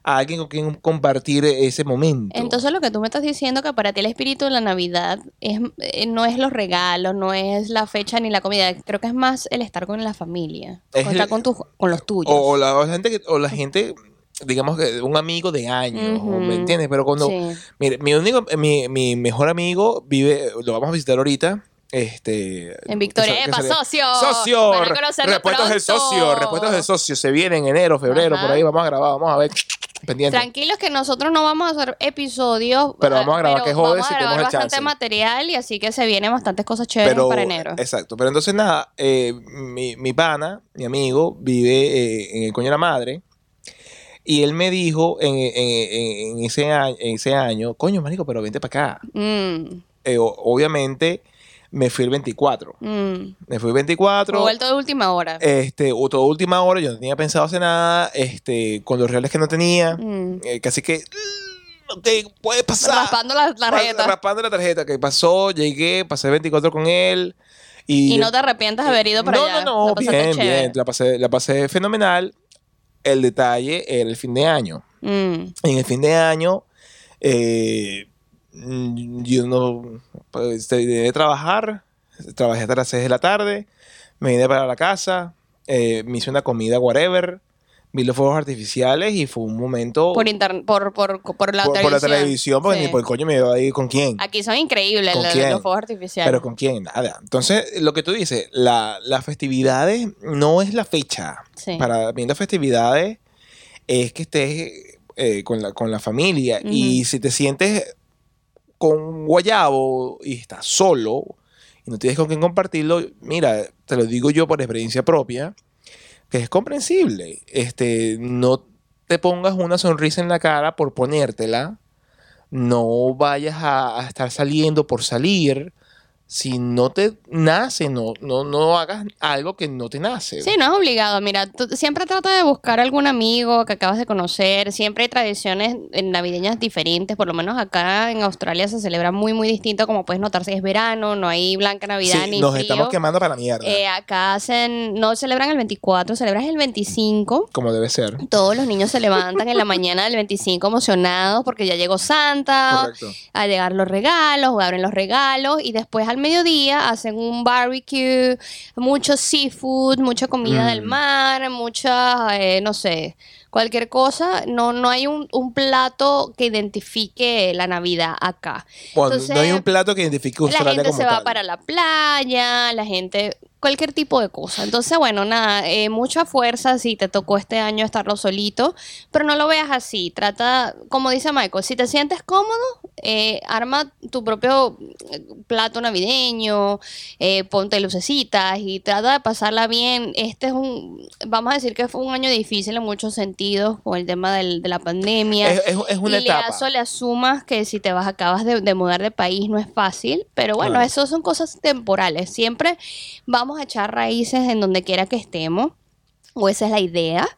a alguien con quien compartir ese momento. Entonces lo que tú me estás diciendo que para ti el espíritu de la Navidad es, eh, no es los regalos, no es la fecha ni la comida, creo que es más el estar con la familia, Es con estar el- con, tus con los tuyos. o, o la, o la gente, que- o la gente, digamos que un amigo de años, Ujú. ¿me entiendes? Pero cuando, Sí. mire, mi único, mi, mi mejor amigo vive, lo vamos a visitar ahorita. Este, En Victoria, ¡epa, socio! Socio, Van a re- conocerlo repuestos del socio, repuestos del socio, se viene en enero, febrero, Ajá. por ahí vamos a grabar, vamos a ver, pendiente. Tranquilos que nosotros no vamos a hacer episodios. Pero ah, vamos a grabar, que jode Vamos si tenemos el bastante chance. material y así que se vienen bastantes cosas chéveres pero, para enero. Exacto, pero entonces nada, eh, mi, mi pana, mi amigo, vive eh, en el coño de la madre. Y él me dijo en, en- en- en ese año, en ese año, coño, marico, pero vente para acá. Mm, Eh, obviamente me fui el 24. mm. Me fui el 24. Vuelto de última hora. Este, o toda última hora, yo no tenía pensado hacer nada, este, con los reales que no tenía. Mm. Eh, casi que, mm, ok, puede pasar. Raspando la tarjeta. Raspando la tarjeta, que pasó, llegué, pasé el 24 con él. Y, Y no te arrepientas de haber ido para no, allá. No, no, pasaste bien, chévere. bien. La pasé, la pasé fenomenal. El detalle era el fin de año. Mm. En el fin de año, eh, mm, yo no pues, terminé de trabajar. Trabajé hasta las 6 de la tarde. Me vine para la casa. eh, me hice una comida, whatever. Vi los fuegos artificiales y fue un momento Por, inter- por, por, por la por, por televisión. la televisión, porque Sí. ni por el coño me iba a ir con quién. Aquí son increíbles ¿Con los, fuegos artificiales. Pero con quién, nada. Entonces, lo que tú dices, la, las festividades no es la fecha. Sí. Para mí las festividades es que estés eh, con, la, con la familia. Y si te sientes con guayabo y estás solo y no tienes con quién compartirlo, mira, te lo digo yo por experiencia propia, que es comprensible. Este, no te pongas una sonrisa en la cara por ponértela. No vayas a estar saliendo por salir. Si no te nace, no, no, no hagas algo que no te nace. Sí, no es obligado. Mira, tú siempre trata de buscar algún amigo que acabas de conocer. Siempre hay tradiciones navideñas diferentes. Por lo menos acá en Australia se celebra muy, muy distinto. Como puedes notar, si es verano, no hay blanca Navidad Sí, ni nos frío. estamos quemando para la mierda. Eh, acá hacen, no celebran el 24, celebran el 25. como debe ser. Todos los niños se levantan en la mañana del 25 emocionados porque ya llegó Santa, Correcto. a llegar los regalos, o abren los regalos y después al mediodía hacen un barbecue, mucho seafood, mucha comida del Mm. mar, mucha, eh, no sé, cualquier cosa. No, no hay un, un plato que identifique la Navidad acá. Bueno, Entonces, no hay un plato que identifique La Australia gente como se va para la playa, la gente, cualquier tipo de cosa. Entonces, bueno, nada, eh, mucha fuerza si te tocó este año estarlo solito, pero no lo veas así. Trata, como dice Michael, si te sientes cómodo, eh, arma tu propio eh, plato navideño, eh, ponte lucecitas y trata de pasarla bien. Este es un, vamos a decir que fue un año difícil en muchos sentidos con el tema del- de la pandemia Es, es- es una y etapa. le, eso le asumas que si te vas, acabas de, de mudar de país no es fácil, pero bueno, Claro. eso son cosas temporales. Siempre vamos a echar raíces en donde quiera que estemos, o esa es la idea.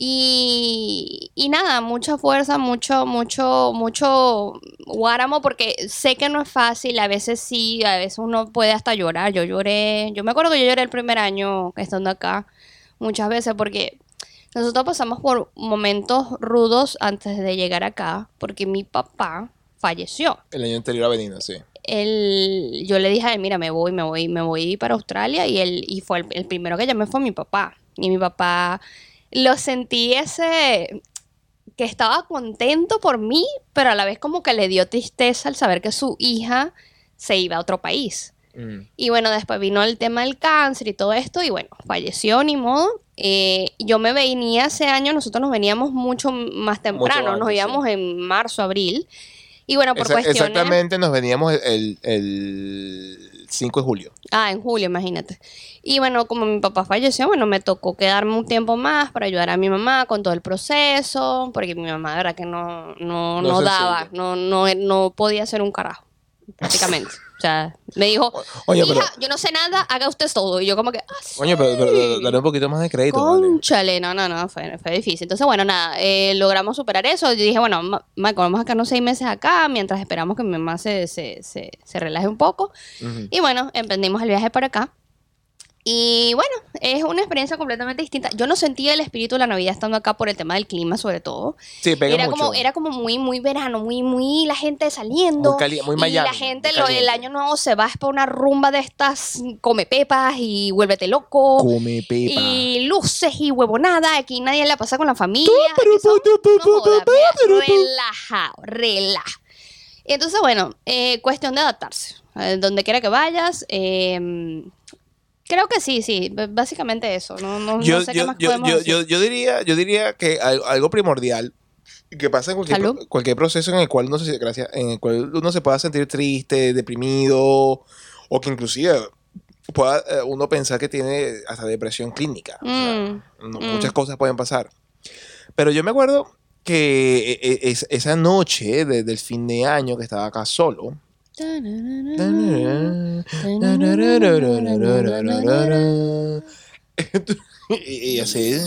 Y, y nada, mucha fuerza, mucho, mucho, mucho guáramo, porque sé que no es fácil, a veces sí, a veces uno puede hasta llorar. Yo lloré, yo me acuerdo que yo lloré el primer año estando acá, muchas veces, porque Nosotros pasamos por momentos rudos antes de llegar acá, porque mi papá falleció. El año anterior a Benino, sí. Él, yo le dije a él, mira, me voy, me voy, me voy para Australia y él, y fue el, el primero que llamé fue mi papá. Y mi papá lo sentí ese que estaba contento por mí, pero a la vez como que le dio tristeza al saber que su hija se iba a otro país. Mm. Y bueno, después vino el tema del cáncer y todo esto, y bueno, falleció, ni modo. Eh, yo me venía ese año, nosotros nos veníamos mucho más temprano, antes, nos sí. íbamos en marzo, abril. Y bueno, por Esa- cuestiones... Exactamente, nos veníamos el, el 5 de julio. Ah, en julio, imagínate. Y bueno, como mi papá falleció, bueno, me tocó quedarme un tiempo más para ayudar a mi mamá con todo el proceso, porque mi mamá, de verdad, que no, no, No no daba, no, no, no podía hacer un carajo, prácticamente. O sea, me dijo, Oye, hija, pero, yo no sé nada, haga usted todo. Y yo como que, ah, sí. oye, pero, pero- pero dale un poquito más de crédito. Conchale, no, no, no, fue, fue difícil. Entonces, bueno, nada, eh, logramos superar eso. Yo dije, bueno, Ma- Michael, vamos a quedarnos seis meses acá mientras esperamos que mi mamá se, se, se, se relaje un poco. Y bueno, emprendimos el viaje para acá. Y bueno, es una experiencia completamente distinta. Yo no sentía el espíritu de la Navidad estando acá por el tema del clima, sobre todo. Sí, pega Era mucho. como, era como muy, muy verano, muy, muy la gente saliendo. Muy cali- muy y Miami, la gente muy lo, el año nuevo se va para una rumba de estas, come pepas y vuélvete loco. Come pepa. Y luces y huevonada. Aquí nadie la pasa con la familia. Relaja. Y entonces, bueno, eh, cuestión de adaptarse. Eh, donde quiera que vayas. eh, creo que sí, sí. Básicamente eso. No, no, no yo, sé qué yo, más yo, podemos yo, decir. yo, diría, yo diría que al- algo primordial que pasa en cualquier, pro- cualquier proceso en el cual uno se, gracias, en el cual uno se pueda sentir triste, deprimido, o que inclusive pueda eh, uno pensar que tiene hasta depresión clínica. O sea, Mm, no- mm. Muchas cosas pueden pasar. Pero yo me acuerdo que eh, eh, es- esa noche de- del fin de año que estaba acá solo. Y, así,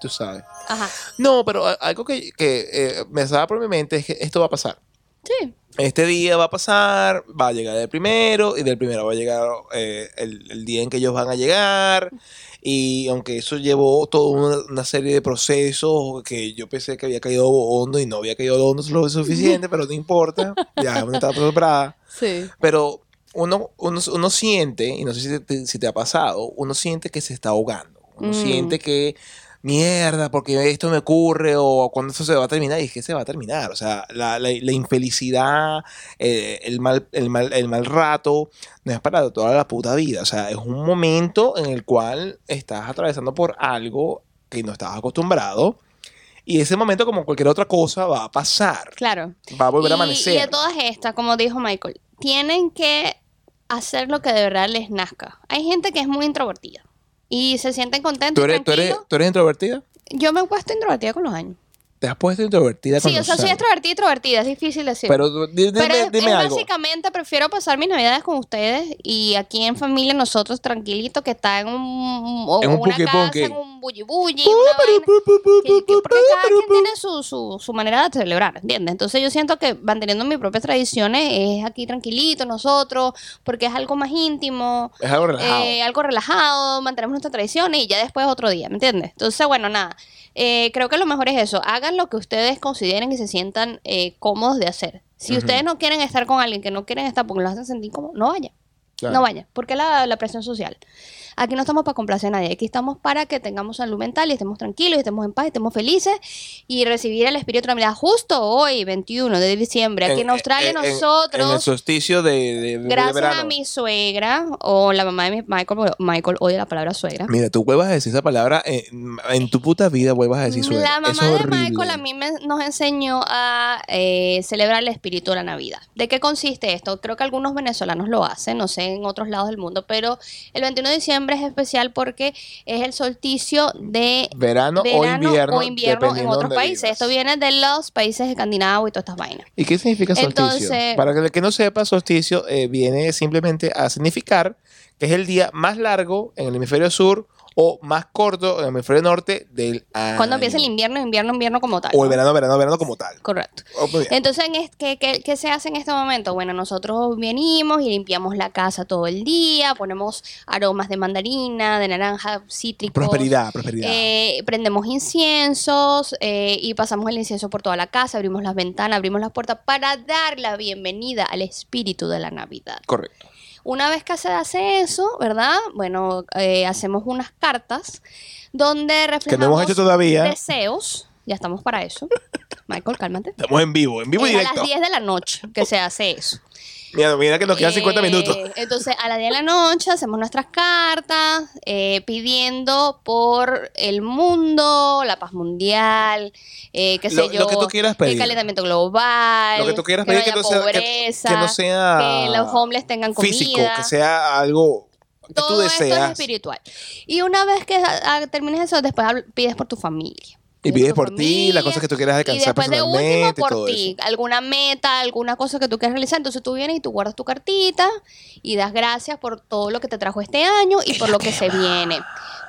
tú sabes. Ajá. No, pero algo que, que, eh, me estaba por mi mente es que esto va a pasar. Sí. Este día va a pasar, va a llegar el primero y del primero va a llegar eh, el, el día en que ellos van a llegar. Y aunque eso llevó toda una, una serie de procesos que yo pensé que había caído hondo y no había caído hondo lo suficiente, pero no importa, ya es una etapa superada. Sí. Pero uno, uno, uno siente, y no sé si te, si te ha pasado, uno siente que se está ahogando. Uno Mm. siente que, mierda, porque esto me ocurre o cuando esto se va a terminar. Y es que se va a terminar. O sea, la, la- la infelicidad, eh, el, mal, el, mal, el mal rato, no es para toda la puta vida. O sea, es un momento en el cual estás atravesando por algo que no estabas acostumbrado. Y ese momento, como cualquier otra cosa, va a pasar. Claro. Va a volver a amanecer. Y de todas estas, como dijo Michael, tienen que hacer lo que de verdad les nazca. Hay gente que es muy introvertida y se sienten contentos. ¿Tú eres, tú, eres. ¿Tú eres introvertida? Yo me he puesto introvertida con los años. ¿Te has puesto introvertida con Sí, o sea, soy extrovertida y introvertida, es difícil decir. Pero dime, Pero es, dime es algo. básicamente prefiero pasar mis navidades con ustedes y aquí en familia nosotros tranquilitos que está en un, En un una casa, en un que- que- porque cada quien tiene su, su, su manera de celebrar, ¿entiendes? Entonces yo siento que manteniendo mis propias tradiciones es aquí tranquilito nosotros, porque es algo más íntimo, Es algo relajado. eh, algo relajado, mantenemos nuestras tradiciones y ya después otro día, ¿me entiendes? Entonces, bueno, nada, eh, creo que lo mejor es eso, hagan lo que ustedes consideren y se sientan eh, cómodos de hacer. Si ustedes no quieren estar con alguien que no quieren estar porque los hacen sentir cómodos, no. Claro. No vayan, porque la, la presión social. Aquí no estamos para complacer a nadie, aquí estamos para que tengamos salud mental y estemos tranquilos, y estemos en paz, y estemos felices y recibir el espíritu de la Navidad justo hoy, 21 de diciembre. Aquí en, Australia en- en- nosotros... En el solsticio de, de- de Gracias verano. a mi suegra o la mamá de mi Michael, porque Michael odia la palabra suegra. Mira, tú vuelvas a decir esa palabra en, en tu puta vida, vuelvas a decir suegra. La mamá Eso de horrible. Michael a mí me- nos enseñó a eh, celebrar el espíritu de la Navidad. ¿De qué consiste esto? Creo que algunos venezolanos lo hacen, no sé en otros lados del mundo, pero el 21 de diciembre es especial porque es el solsticio de Verano, o invierno. o invierno en otros países. vivas. Esto viene de los países escandinavos y todas estas vainas. ¿Y qué significa solsticio? Entonces- Para el que no sepa, solsticio eh, viene simplemente a significar que es el día más largo en el hemisferio sur o más corto en el hemisferio norte del año. Cuando empieza el invierno, invierno, invierno como tal. O el ¿no? verano, verano, verano como tal. Correcto. Oh. Entonces, en es- ¿qué, qué, qué se hace en este momento? Bueno, nosotros venimos y limpiamos la casa todo el día, ponemos aromas de mandarina, de naranja, cítricos. Prosperidad, prosperidad. Eh, prendemos inciensos eh, y pasamos el incienso por toda la casa, abrimos las ventanas, abrimos las puertas para dar la bienvenida al espíritu de la Navidad. Correcto. Una vez que se hace eso, ¿verdad? Bueno, eh, hacemos unas cartas donde reflejamos no hemos hecho todavía. deseos. Ya estamos para eso. Michael, cálmate. Estamos en vivo, en vivo y Es a directo. las 10 de la noche que se hace eso. Mira, mira que nos quedan 50 Eh, minutos. Entonces, a las 10 de la noche hacemos nuestras cartas eh, pidiendo por el mundo, la paz mundial, eh, qué sé Lo- yo, lo que tú quieras pedir. el calentamiento global, Lo que tú quieras que pedir no que haya sea, que- pobreza, que no sea que los homeless tengan comida. físico, que sea algo que tú Todo esto es deseas. espiritual. Y una vez que ah, termines eso, después pides por tu familia. Y pides por ti, las cosas que tú quieras Y alcanzar después de último y por ti, alguna meta, alguna cosa que tú quieras realizar. Entonces tú vienes y tú guardas tu cartita y das gracias por todo lo que te trajo este año y por lo que se viene.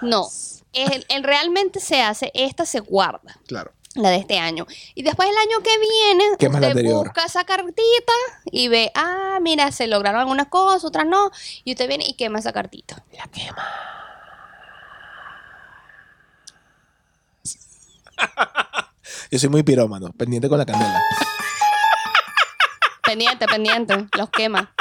No, el, el realmente se hace, esta se guarda Claro. la de este año. Y después el año que viene, usted anterior. busca esa cartita y ve, ah, mira, se lograron algunas cosas, otras no. Y usted viene y quema esa cartita. La quema. Yo soy muy pirómano, pendiente con la candela. Pendiente, pendiente, los quema.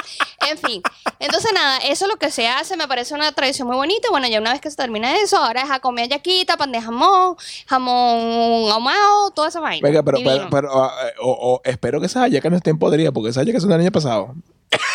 En fin, entonces nada, eso es lo que se hace, me parece una tradición muy bonita. Bueno, ya una vez que se termina eso, ahora es a comer yaquita, pan de jamón, jamón ahumado, toda esa vaina. Venga, pero, pero, pero, ah, eh, o- o espero que esas hallacas no estén podridas, porque esas hallacas son del año pasado.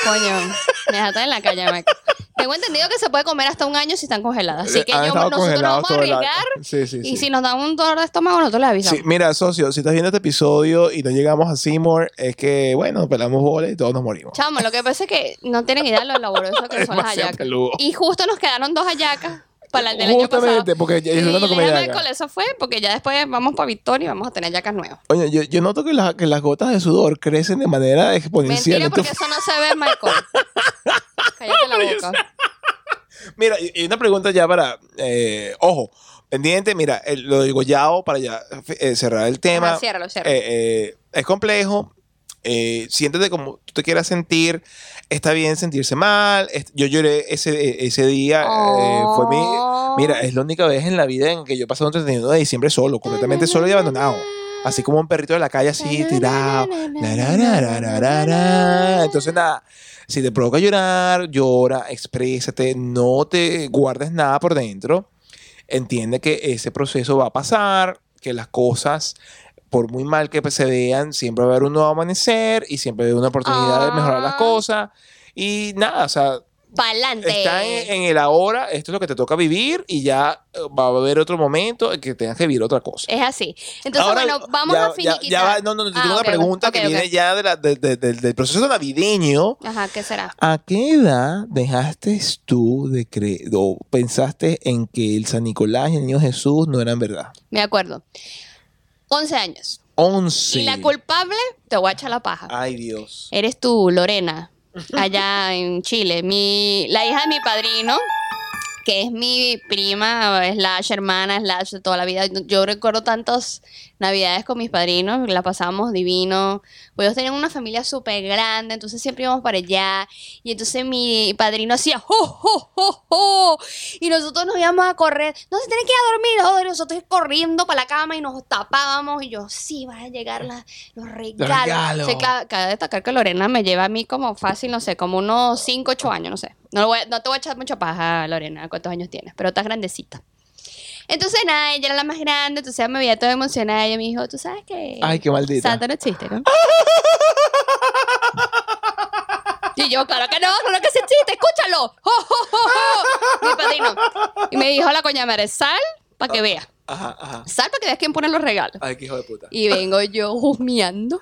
Coño, déjate en la calle, Michael. Tengo entendido que se puede comer hasta un año si están congeladas. Así que Han yo, nosotros nos vamos a arriesgar. Sí, sí, Y sí. si nos da un dolor de estómago, nosotros le avisamos. Sí, mira, socio, si estás viendo este episodio y no llegamos a Seymour, es que, bueno, pelamos bola y todos nos morimos. Chamo, lo que pasa es que no tienen idea de lo laborioso que son las hallacas. peludo. Y justo nos quedaron dos hallacas para el del año pasado. Justamente, porque ya- Y yo no le comí dije a hallaca. Michael, eso fue porque ya después vamos para Victoria y vamos a tener yacas nuevas. Oye, yo, yo noto que, la- que las gotas de sudor crecen de manera exponencial. Mentira, porque eso no se ve, Michael. Cállate la boca. Mira, y una pregunta ya para, eh, ojo, pendiente, mira, el- lo del gollado para ya eh, cerrar el tema. Ajá, ciérralo, ciérralo. Eh, eh, es complejo. Eh, siéntete como tú te quieras sentir. Está bien sentirse mal. yo lloré ese, eh, ese día. eh, fue mi. Oh. Mira, es la única vez en la vida en que yo he pasado un 31 de diciembre solo, completamente solo y abandonado. Así como un perrito de la calle así tirado. Entonces, nada, si te provoca llorar, llora, exprésate, no te guardes nada por dentro. Entiende que ese proceso va a pasar, que las cosas, por muy mal que se vean, siempre va a haber un nuevo amanecer y siempre hay una oportunidad de mejorar las Ah. cosas. Y nada, o sea, Pa'lante. está en, en el ahora, esto es lo que te toca vivir y ya eh, va a haber otro momento en que tengas que vivir otra cosa. Es así. Entonces, Ahora, bueno, vamos ya- a finiquitar. ya va- no, no, no, Ah, tengo una pregunta que viene ya de la- de- de- del- del proceso navideño. Ajá, ¿qué será? ¿A qué edad dejaste tú de creer o pensaste en que el San Nicolás y el Niño Jesús no eran verdad? Me acuerdo. 11 años. 11. Y la culpable, te voy a echar la paja. Ay, Dios. Eres tú, Lorena, allá en Chile. Mi, la hija de mi padrino, que es mi prima, slash hermana, slash de toda la vida. Yo recuerdo tantas navidades con mis padrinos, la pasábamos divino. Pues ellos tenían una familia súper grande, entonces siempre íbamos para allá. Y entonces mi padrino hacía ¡jo, jo, jo, jo! Y nosotros nos íbamos a correr. No se tiene que ir a dormir, joder. Nosotros corriendo para la cama y nos tapábamos. Y yo, sí, van a llegar las- los regalos. claro, cabe destacar que Lorena me lleva a mí como fácil, no sé, como unos 5, 8 años, no sé. No, voy no te voy a echar mucha paja, Lorena, cuántos años tienes, pero estás grandecita. Entonces, nada, ella era la más grande, entonces me veía toda emocionada. Y ella me dijo, tú sabes que Ay, qué maldita. Santa no existe, ¿no? Y yo, claro que no, claro que sí existe, escúchalo. ¡Jo, jo, jo, jo! Mi padrino. Y me dijo la coña madre, sal para que veas. Ajá, ajá. Sal para que veas quién pone los regalos. Ay, qué hijo de puta. Y vengo yo humeando.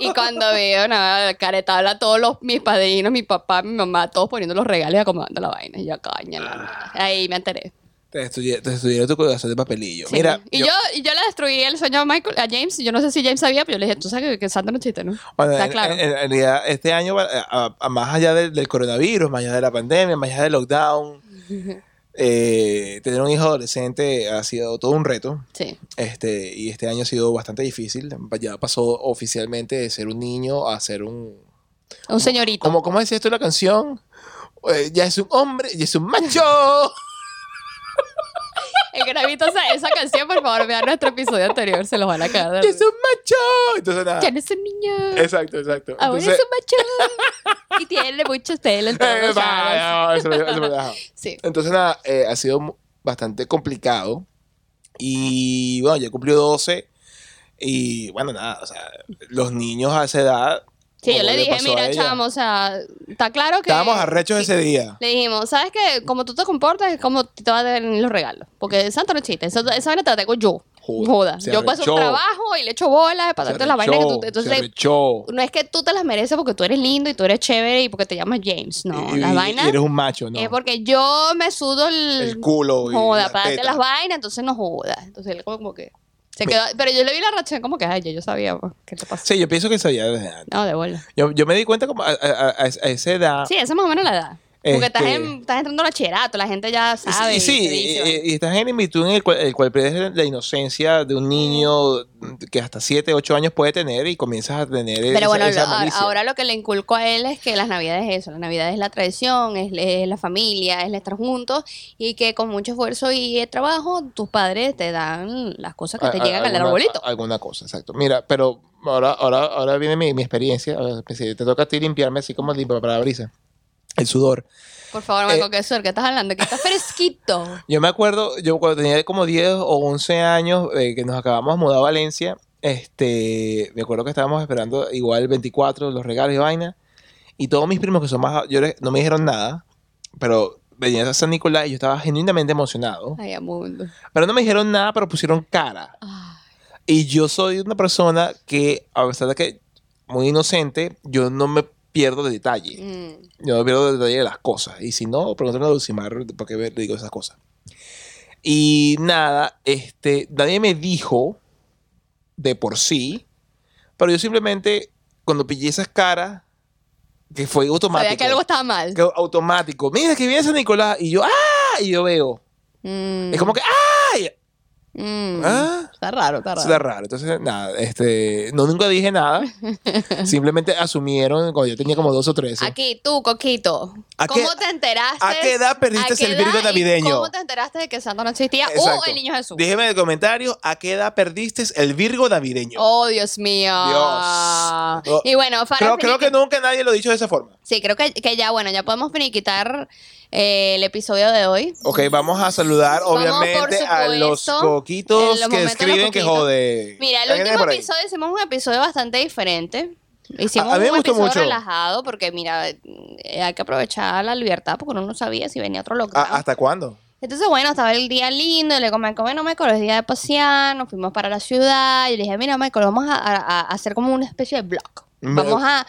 Y cuando veo, nada, caretabla, todos los, mis padrinos, mi papá, mi mamá, todos poniendo los regalos y acomodando la vaina. Y yo, la madre. Ahí me enteré. Te destruye- te destruyeron tu corazón de papelillo. Sí. Mira, y yo, y yo le destruí el sueño a Michael, a James. Yo no sé si James sabía, pero yo le dije, tú sabes que, que Santa no existe, ¿no? Bueno, Está en, claro. en- en realidad, este año, a- a- a- más allá del, del coronavirus, más allá de la pandemia, más allá del lockdown, Eh, tener un hijo adolescente ha sido todo un reto. Sí. Este, y este año ha sido bastante difícil. Ya pasó oficialmente de ser un niño a ser un. Un señorito. ¿Cómo, cómo decía esto la canción? Eh, ya es un hombre, ya es un macho. El que no ha visto esa, esa canción, por favor, vean nuestro episodio anterior, se los van a de ya es un macho. Entonces, nada. Ya no es un niño. Exacto, exacto. Ahora Entonces, es un macho. Y tiene muchos todos eh, no, eso eso me. Sí. Entonces, nada, eh, ha sido bastante complicado. Y bueno, ya cumplió 12. Y bueno, nada, o sea, los niños a esa edad. Sí, yo le dije, mira, chamo, o sea, está claro que... Estábamos arrechos ese día. Le dijimos, ¿sabes qué? Como tú te comportas, es como te va a dar los regalos. Porque Santo no. Eso, esa vaina te la tengo yo. Joda, Yo paso un trabajo y le echo bolas para darte las vainas que tú... Entonces, no es que tú te las mereces porque tú eres lindo y tú eres chévere y porque te llamas James. No, las vainas y eres un macho, ¿no? es porque yo me sudo el... El culo. joda, la para darte las vainas, entonces no joda. Entonces él como que... Se quedó, pero yo le vi la reacción como que, ay, ya yo sabía pues, qué te pasó. Sí, yo pienso que sabía desde antes. No, de bola. Yo, yo me di cuenta como a, a- a- a esa edad. Sí, esa es más o menos la edad. Porque estás, Este- en- estás entrando al bachillerato, la gente ya sabe. y sí, y- vaina. y, y estás en in-between en el cual, el cual pierdes la inocencia de un niño que hasta 7, 8 años puede tener y comienzas a tener esa, Pero bueno, esa ahora, lo que le inculco a él es que las navidades es eso, la navidad es la tradición, es, es la familia, es el estar juntos y que con mucho esfuerzo y trabajo tus padres te dan las cosas que te A- a- llegan al arbolito. a- alguna cosa, exacto. Mira, pero ahora, ahora, ahora viene mi, mi experiencia. Te toca a ti limpiarme así como limpia para la brisa. El sudor. Por favor, Marco, eh, qué suerte, ¿qué estás hablando? Que está fresquito. Yo me acuerdo, yo cuando tenía como 10 o 11 años, eh, que nos acabamos de mudar a Valencia, este, me acuerdo que estábamos esperando igual el 24, los regalos y vaina, y todos mis primos que son más, yo les- no me dijeron nada, pero venían a San Nicolás y yo estaba genuinamente emocionado, Ay, pero no me dijeron nada, pero pusieron cara. Ay, Y yo soy una persona que, a pesar de que muy inocente, yo no me pierdo de detalle. mm. Yo pierdo de detalle de las cosas. Y si no, pregúntame a Dulcimar por qué le digo esas cosas. Y nada, este, nadie me dijo de por sí, pero yo simplemente, cuando pillé esas caras, que fue automático. Sabía que algo estaba mal. que automático. Mira que viene San Nicolás. Y yo, ¡ah! Y yo veo. Mm, Es como que, ¡ah! Mm. ¿Ah? Está raro, está raro. Está raro. Entonces, nada, este, no nunca dije nada. Simplemente asumieron cuando yo tenía como dos o tres. Aquí, tú, Coquito. ¿A ¿Cómo qué- te enteraste? a qué edad perdiste qué el virgo navideño? ¿Cómo te enteraste de que Santo no existía? Exacto. O el niño Jesús. Déjeme en el comentario a qué edad perdiste el Virgo navideño. Oh, Dios mío. Dios. Y bueno, para creo, creo que nunca nadie lo ha dicho de esa forma. Sí, creo que, que ya, bueno, ya podemos finiquitar eh, el episodio de hoy. Ok, vamos a saludar Vamos, obviamente a los coquitos los que escriben que jode. Mira, el ¿Alguien último episodio hicimos un episodio bastante diferente. Hicimos A- a un episodio mucho. relajado porque, mira, eh, hay que aprovechar la libertad porque uno no sabía si venía otro lockdown. ¿A- ¿Hasta cuándo? Entonces, bueno, estaba el día lindo, y le digo, Michael, bueno, Michael, es día de pasear, nos fuimos para la ciudad, y le dije, mira, Michael, vamos a, a- a hacer como una especie de blog. Vamos a,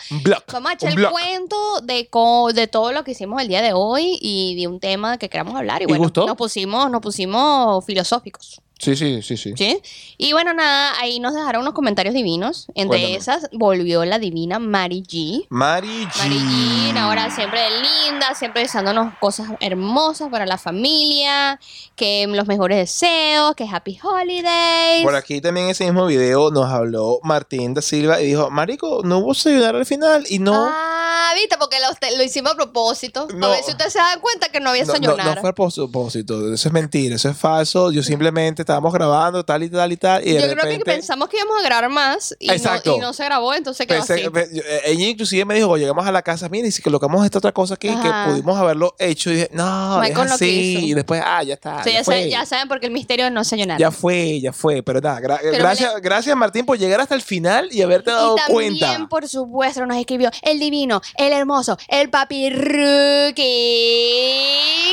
vamos echar el cuento de, co- de todo lo que hicimos el día de hoy y de un tema que queramos hablar. Y ¿Y bueno, gustó? nos pusimos, nos pusimos filosóficos. Sí, sí, sí, sí. ¿Sí? Y bueno, nada, ahí nos dejaron unos comentarios divinos. Entre Cuéntame. esas, volvió la divina Mari G. Mari G. Mari Jean, ahora siempre linda, siempre deseándonos cosas hermosas para la familia, que los mejores deseos, que happy holidays. Por aquí también en ese mismo video nos habló Martín da Silva y dijo, Marico, no hubo ayudar al final y no... Ah, viste, porque lo, lo hicimos a propósito. No. A ver si ustedes se dan cuenta que no había No, no, no fue a propósito, eso es mentira, eso es falso. Yo simplemente estábamos grabando tal y tal y tal. Y de Yo creo que pensamos que íbamos a grabar más y, no, y no se grabó, entonces quedó pensé- así. eh, ella inclusive me dijo, llegamos a la casa, mira, y si colocamos esta otra cosa aquí, Ajá. que pudimos haberlo hecho. Y dije, no, es así. Y después, ah, ya está. O sea, ya, saben, ya saben porque el misterio no se llenaron. Ya fue, ya fue. Pero nada, gra- Pero gracias, gracias Martín por llegar hasta el final y haberte dado y también, cuenta. por supuesto, nos escribió el divino, el hermoso, el papi Rookie,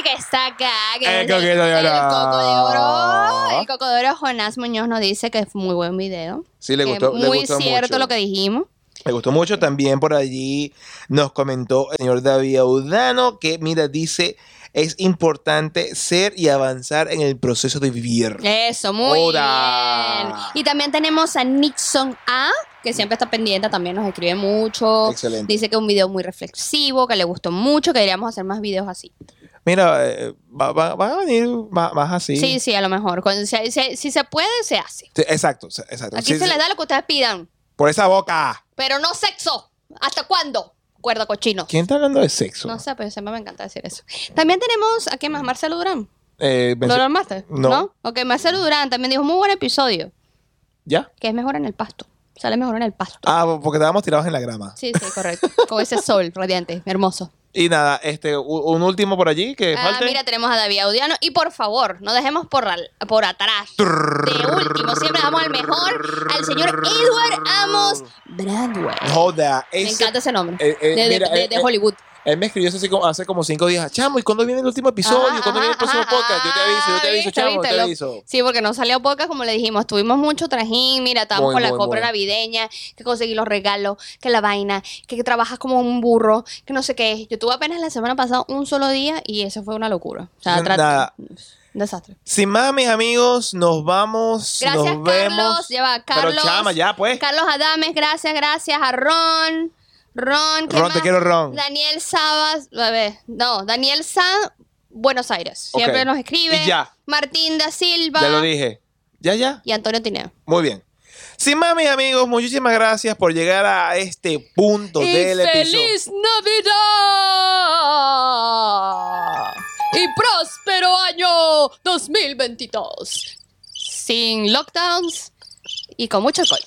que está acá. Que El es el oro. coco de oro. El coco de oro, Jonás Muñoz nos dice que es muy buen video. Sí, le que gustó, le muy gustó cierto mucho. lo que dijimos. Me gustó mucho. También por allí nos comentó el señor David Audano que, mira, dice, es importante ser y avanzar en el proceso de vivir. Eso, muy Hola. bien. Y también tenemos a Nixon A, que siempre está pendiente, también nos escribe mucho. Excelente. Dice que es un video muy reflexivo, que le gustó mucho, que deberíamos hacer más videos así. Mira, eh, va- va- van a venir más, más así. Sí, sí, a lo mejor. Cuando- si, si- si se puede, se hace. Sí, exacto, exacto. Aquí Sí, se les da lo que ustedes pidan, Por esa boca. pero no sexo. ¿Hasta cuándo? Cuerda cochino. ¿Quién está hablando de sexo? No sé, pero siempre me encanta decir eso. También tenemos, ¿a quién más? Marcelo Durán. Eh, ¿Lo armaste? No. Ok, Marcelo Durán también dijo, muy buen episodio, ¿Ya? que es mejor en el pasto. Sale mejor en el pasto. Ah, porque estábamos tirados en la grama. Sí, sí, correcto. Con ese sol radiante, hermoso. Y nada, este, un último por allí que Ah, falte. mira, tenemos a David Audiano. Y por favor, no dejemos por, al- por atrás. De último, siempre damos al mejor, al señor Edward Amos Bradway. Joda, Me encanta ese nombre. eh, eh, de, de- mira, de- eh, de eh, Hollywood. Él me escribió hace como, hace como cinco días. Chamo, ¿y cuándo viene el último episodio? Ajá, ¿Cuándo viene el próximo ajá, podcast? Yo te aviso, yo te aviso, viste, chamo, yo viste, te lo- aviso. Sí, porque no salió podcast, como le dijimos. Tuvimos mucho trajín. Mira, estábamos Muy, con la compra muy. navideña, que conseguí los regalos, que la vaina, que, que trabajas como un burro, que no sé qué. Yo tuve apenas la semana pasada un solo día y eso fue una locura. O sea, nada. un desastre. Sin más, mis amigos, nos vamos. Gracias, nos vemos. Carlos. Lleva Carlos. Pero chama, ya pues. Carlos Adames, gracias, gracias a Ron. Ron, ¿qué Ron, te quiero, Ron. Daniel Sabas, a ver, no, Daniel Sa, Buenos Aires. Siempre nos escribe. Y ya. Martín da Silva. Ya lo dije. Ya, ya. Y Antonio Tineo. Muy bien. Sin más, mis amigos, muchísimas gracias por llegar a este punto del episodio. Navidad! Y próspero año 2022. Sin lockdowns y con mucho alcohol.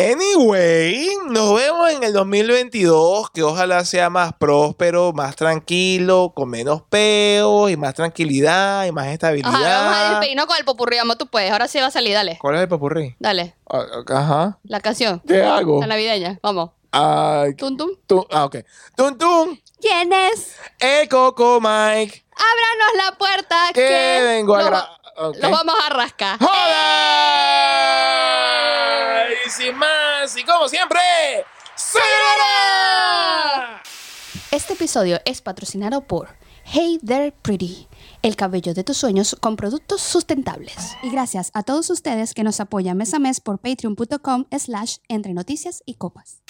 Anyway, nos vemos en el 2022, que ojalá sea más próspero, más tranquilo, con menos peos y más tranquilidad y más estabilidad. Ajá, vamos a despedirnos con el popurrí, vamos, tú puedes. Ahora sí va a salir, dale. ¿Cuál es el papurrí? Dale, Ah, Ajá. la canción. ¿Qué hago? La navideña, vamos. Ay, Tum, tum. tum, ah, ok. Tum, tum. ¿Quién es? El Coco Mike. Ábranos la puerta Que que, vengo a los, gra- ok. los vamos a rascar. ¡Hola! Y sin más, y como siempre, ¡Sayonara! Este episodio es patrocinado por Hey There Pretty, el cabello de tus sueños con productos sustentables. Y gracias a todos ustedes que nos apoyan mes a mes por patreon.com slash entre noticias y copas.